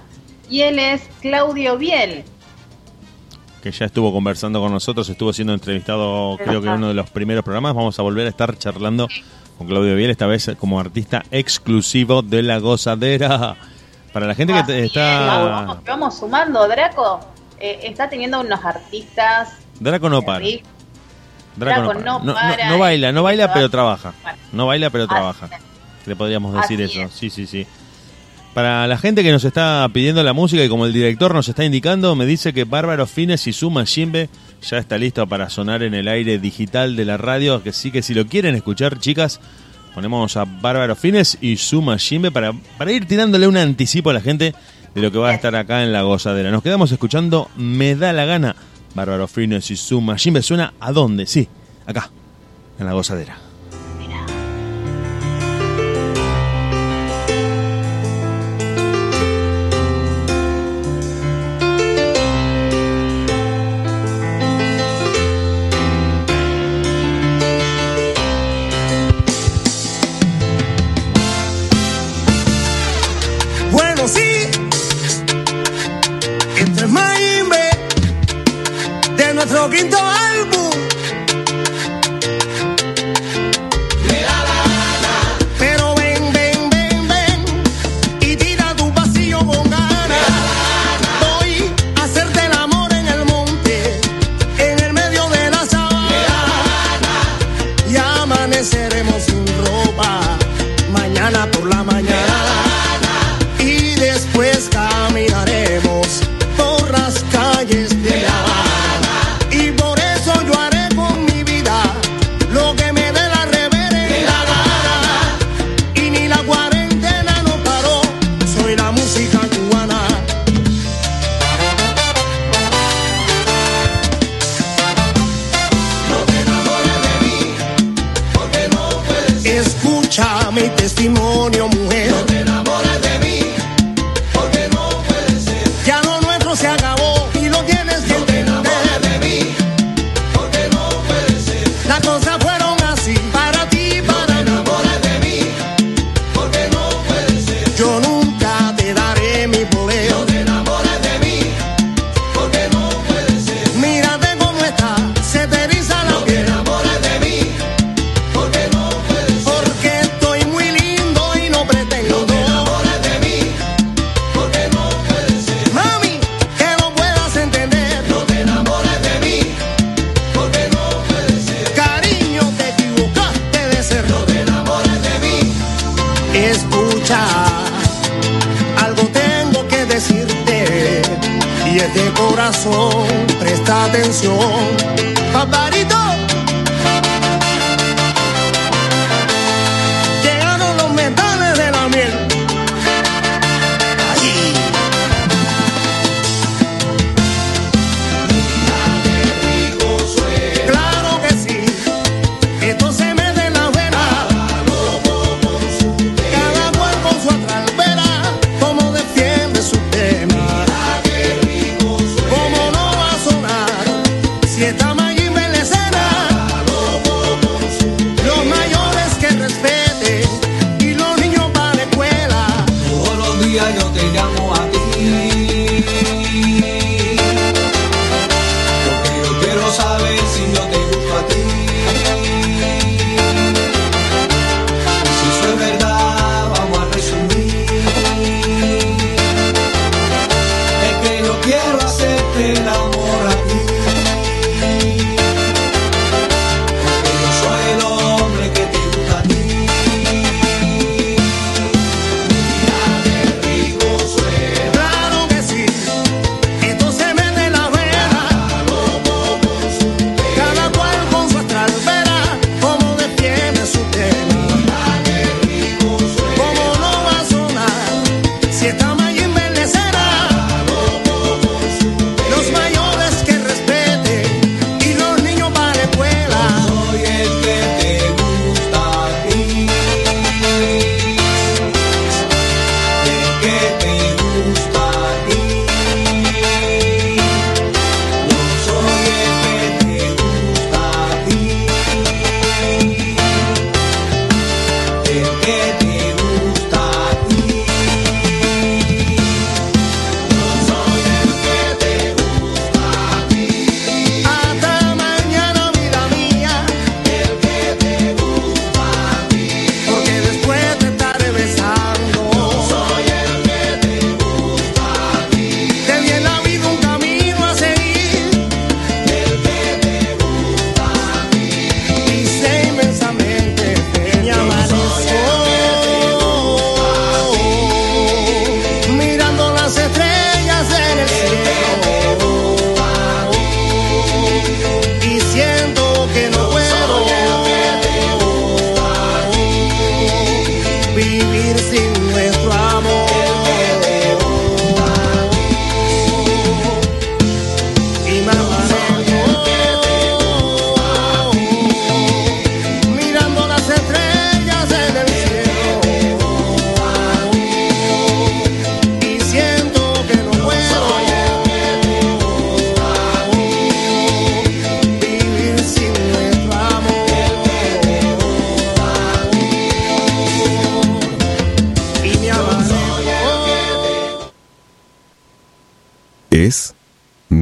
y él es Claudio Biel. Que ya estuvo conversando con nosotros, estuvo siendo entrevistado, creo que en uno de los primeros programas. Vamos a volver a estar charlando con Claudio Biel, esta vez como artista exclusivo de La Gozadera. Para la gente Así que está. Vamos, sumando, Draco eh, está teniendo unos artistas. Draco no para. No. No. No, baila, no baila, pero trabaja. No baila, pero trabaja. Le podríamos decir eso. Sí, sí, sí. Para la gente que nos está pidiendo la música y como el director nos está indicando, me dice que Bárbaro Fines y Suma Jimbe ya está listo para sonar en el aire digital de la radio. Que sí que si lo quieren escuchar, chicas, ponemos a Bárbaro Fines y Suma Jimbe para, para ir tirándole un anticipo a la gente de lo que va a estar acá en la gozadera. Nos quedamos escuchando Me da la gana Bárbaro Frino y su Machine. Suena a dónde? Sí, acá, en la gozadera. mi testimonio.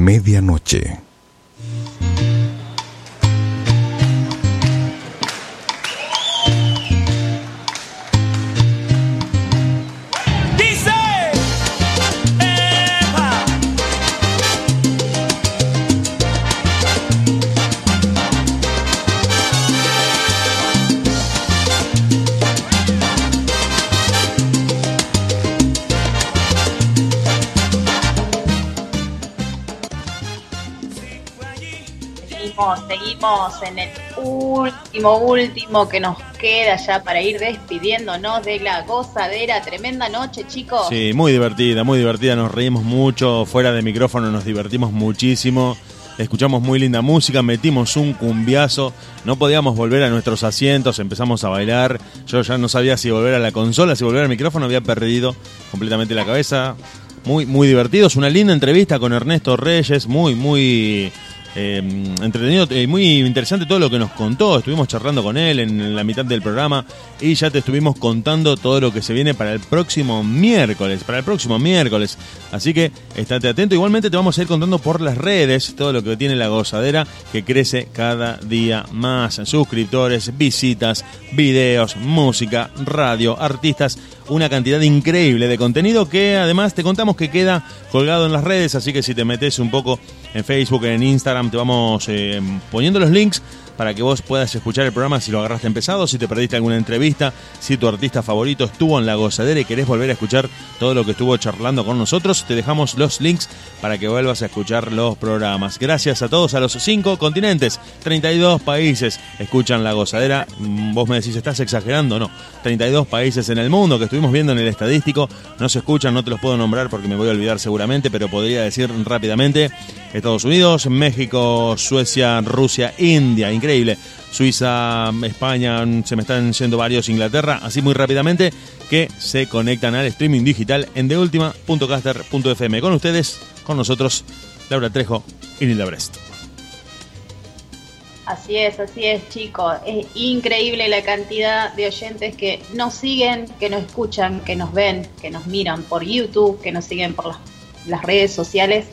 Medianoche. En el último, último que nos queda ya para ir despidiéndonos de la gozadera. Tremenda noche, chicos. Sí, muy divertida, muy divertida. Nos reímos mucho. Fuera de micrófono nos divertimos muchísimo. Escuchamos muy linda música, metimos un cumbiazo, no podíamos volver a nuestros asientos, empezamos a bailar. Yo ya no sabía si volver a la consola, si volver al micrófono, había perdido completamente la cabeza. Muy, muy divertidos. Una linda entrevista con Ernesto Reyes, muy, muy eh, entretenido y muy interesante todo lo que nos contó. Estuvimos charlando con él en la mitad del programa y ya te estuvimos contando todo lo que se viene para el próximo miércoles. Para el próximo miércoles. Así que estate atento. Igualmente te vamos a ir contando por las redes todo lo que tiene la gozadera que crece cada día más. Suscriptores, visitas, videos, música, radio, artistas una cantidad increíble de contenido que además te contamos que queda colgado en las redes, así que si te metes un poco en Facebook, en Instagram, te vamos eh, poniendo los links para que vos puedas escuchar el programa si lo agarraste empezado, si te perdiste alguna entrevista, si tu artista favorito estuvo en la gozadera y querés volver a escuchar todo lo que estuvo charlando con nosotros, te dejamos los links para que vuelvas a escuchar los programas. Gracias a todos, a los cinco continentes, 32 países escuchan la gozadera. Mm, vos me decís, ¿estás exagerando? No, 32 países en el mundo que estuvimos viendo en el estadístico, no se escuchan, no te los puedo nombrar porque me voy a olvidar seguramente, pero podría decir rápidamente Estados Unidos, México, Suecia, Rusia, India, increíble. Suiza, España, se me están yendo varios, Inglaterra, así muy rápidamente, que se conectan al streaming digital en deultima.caster.fm. Con ustedes, con nosotros, Laura Trejo y Nilda Brest. Así es, así es, chicos. Es increíble la cantidad de oyentes que nos siguen, que nos escuchan, que nos ven, que nos miran por YouTube, que nos siguen por las redes sociales.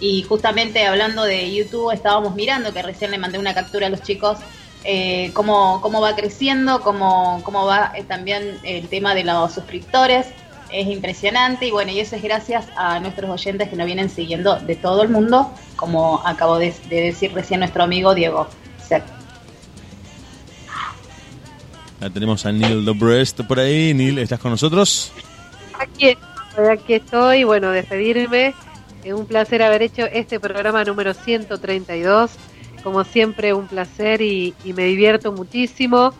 Y justamente hablando de YouTube, estábamos mirando, que recién le mandé una captura a los chicos, eh, cómo, cómo va creciendo, cómo, cómo va eh, también el tema de los suscriptores. Es impresionante y bueno, y eso es gracias a nuestros oyentes que nos vienen siguiendo de todo el mundo, como acabo de, decir recién nuestro amigo Diego. Ya tenemos a Neil Dobrest por ahí. Neil, ¿estás con nosotros? Aquí, aquí estoy. Bueno, despedirme es un placer haber hecho este programa número 132. Como siempre, un placer y, me divierto muchísimo.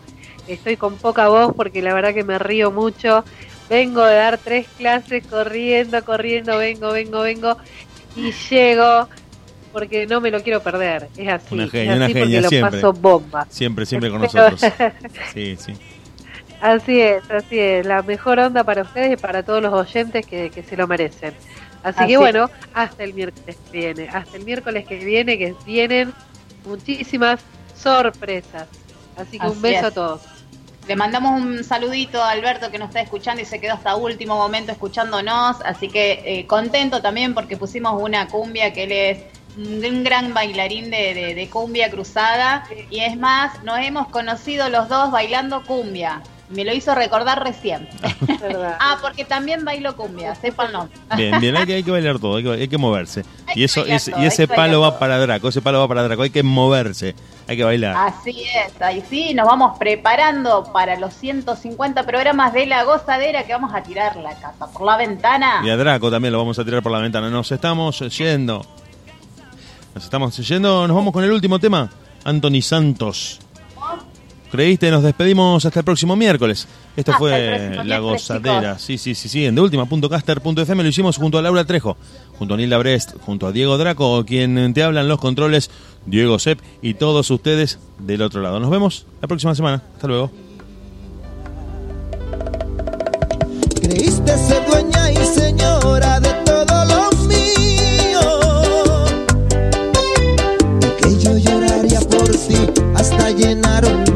Estoy con poca voz porque la verdad que me río mucho. Vengo de dar tres clases corriendo, corriendo, vengo, vengo, vengo y llego porque no me lo quiero perder. Es así. Una genia, es así una genia, siempre. paso bomba. Siempre, siempre con nosotros. Sí, sí. Así es, así es. La mejor onda para ustedes y para todos los oyentes que, que se lo merecen. Así, que bueno, hasta el miércoles que viene, hasta el miércoles que viene, que vienen muchísimas sorpresas. Así que un beso a todos. Le mandamos un saludito a Alberto que nos está escuchando y se quedó hasta último momento escuchándonos, así que eh, contento también porque pusimos una cumbia que él es un gran bailarín de, de cumbia cruzada y es más, nos hemos conocido los dos bailando cumbia. Me lo hizo recordar recién. ah, porque también bailo cumbia, sépanlo. Bien, bien, hay que, hay que bailar todo, hay que, moverse. y eso y ese palo va para Draco, ese palo va para Draco, hay que moverse, hay que bailar. Así es, ahí sí, nos vamos preparando para los 150 programas de La Gozadera que vamos a tirar la casa por la ventana. Y a Draco también lo vamos a tirar por la ventana. Nos estamos yendo. Nos estamos yendo, nos vamos con el último tema. Anthony Santos. ¿Creíste? Nos despedimos hasta el próximo miércoles. Esto fue La Gozadera. Sí, sí, sí, sí. En deultima.caster.fm lo hicimos junto a Laura Trejo, junto a Nilda Brest, junto a Diego Draco, quien te hablan los controles, Diego Sepp y todos ustedes del otro lado. Nos vemos la próxima semana. Hasta luego. Creíste ser dueña y señora de todo lo mío. Y que yo lloraría por ti hasta llenar un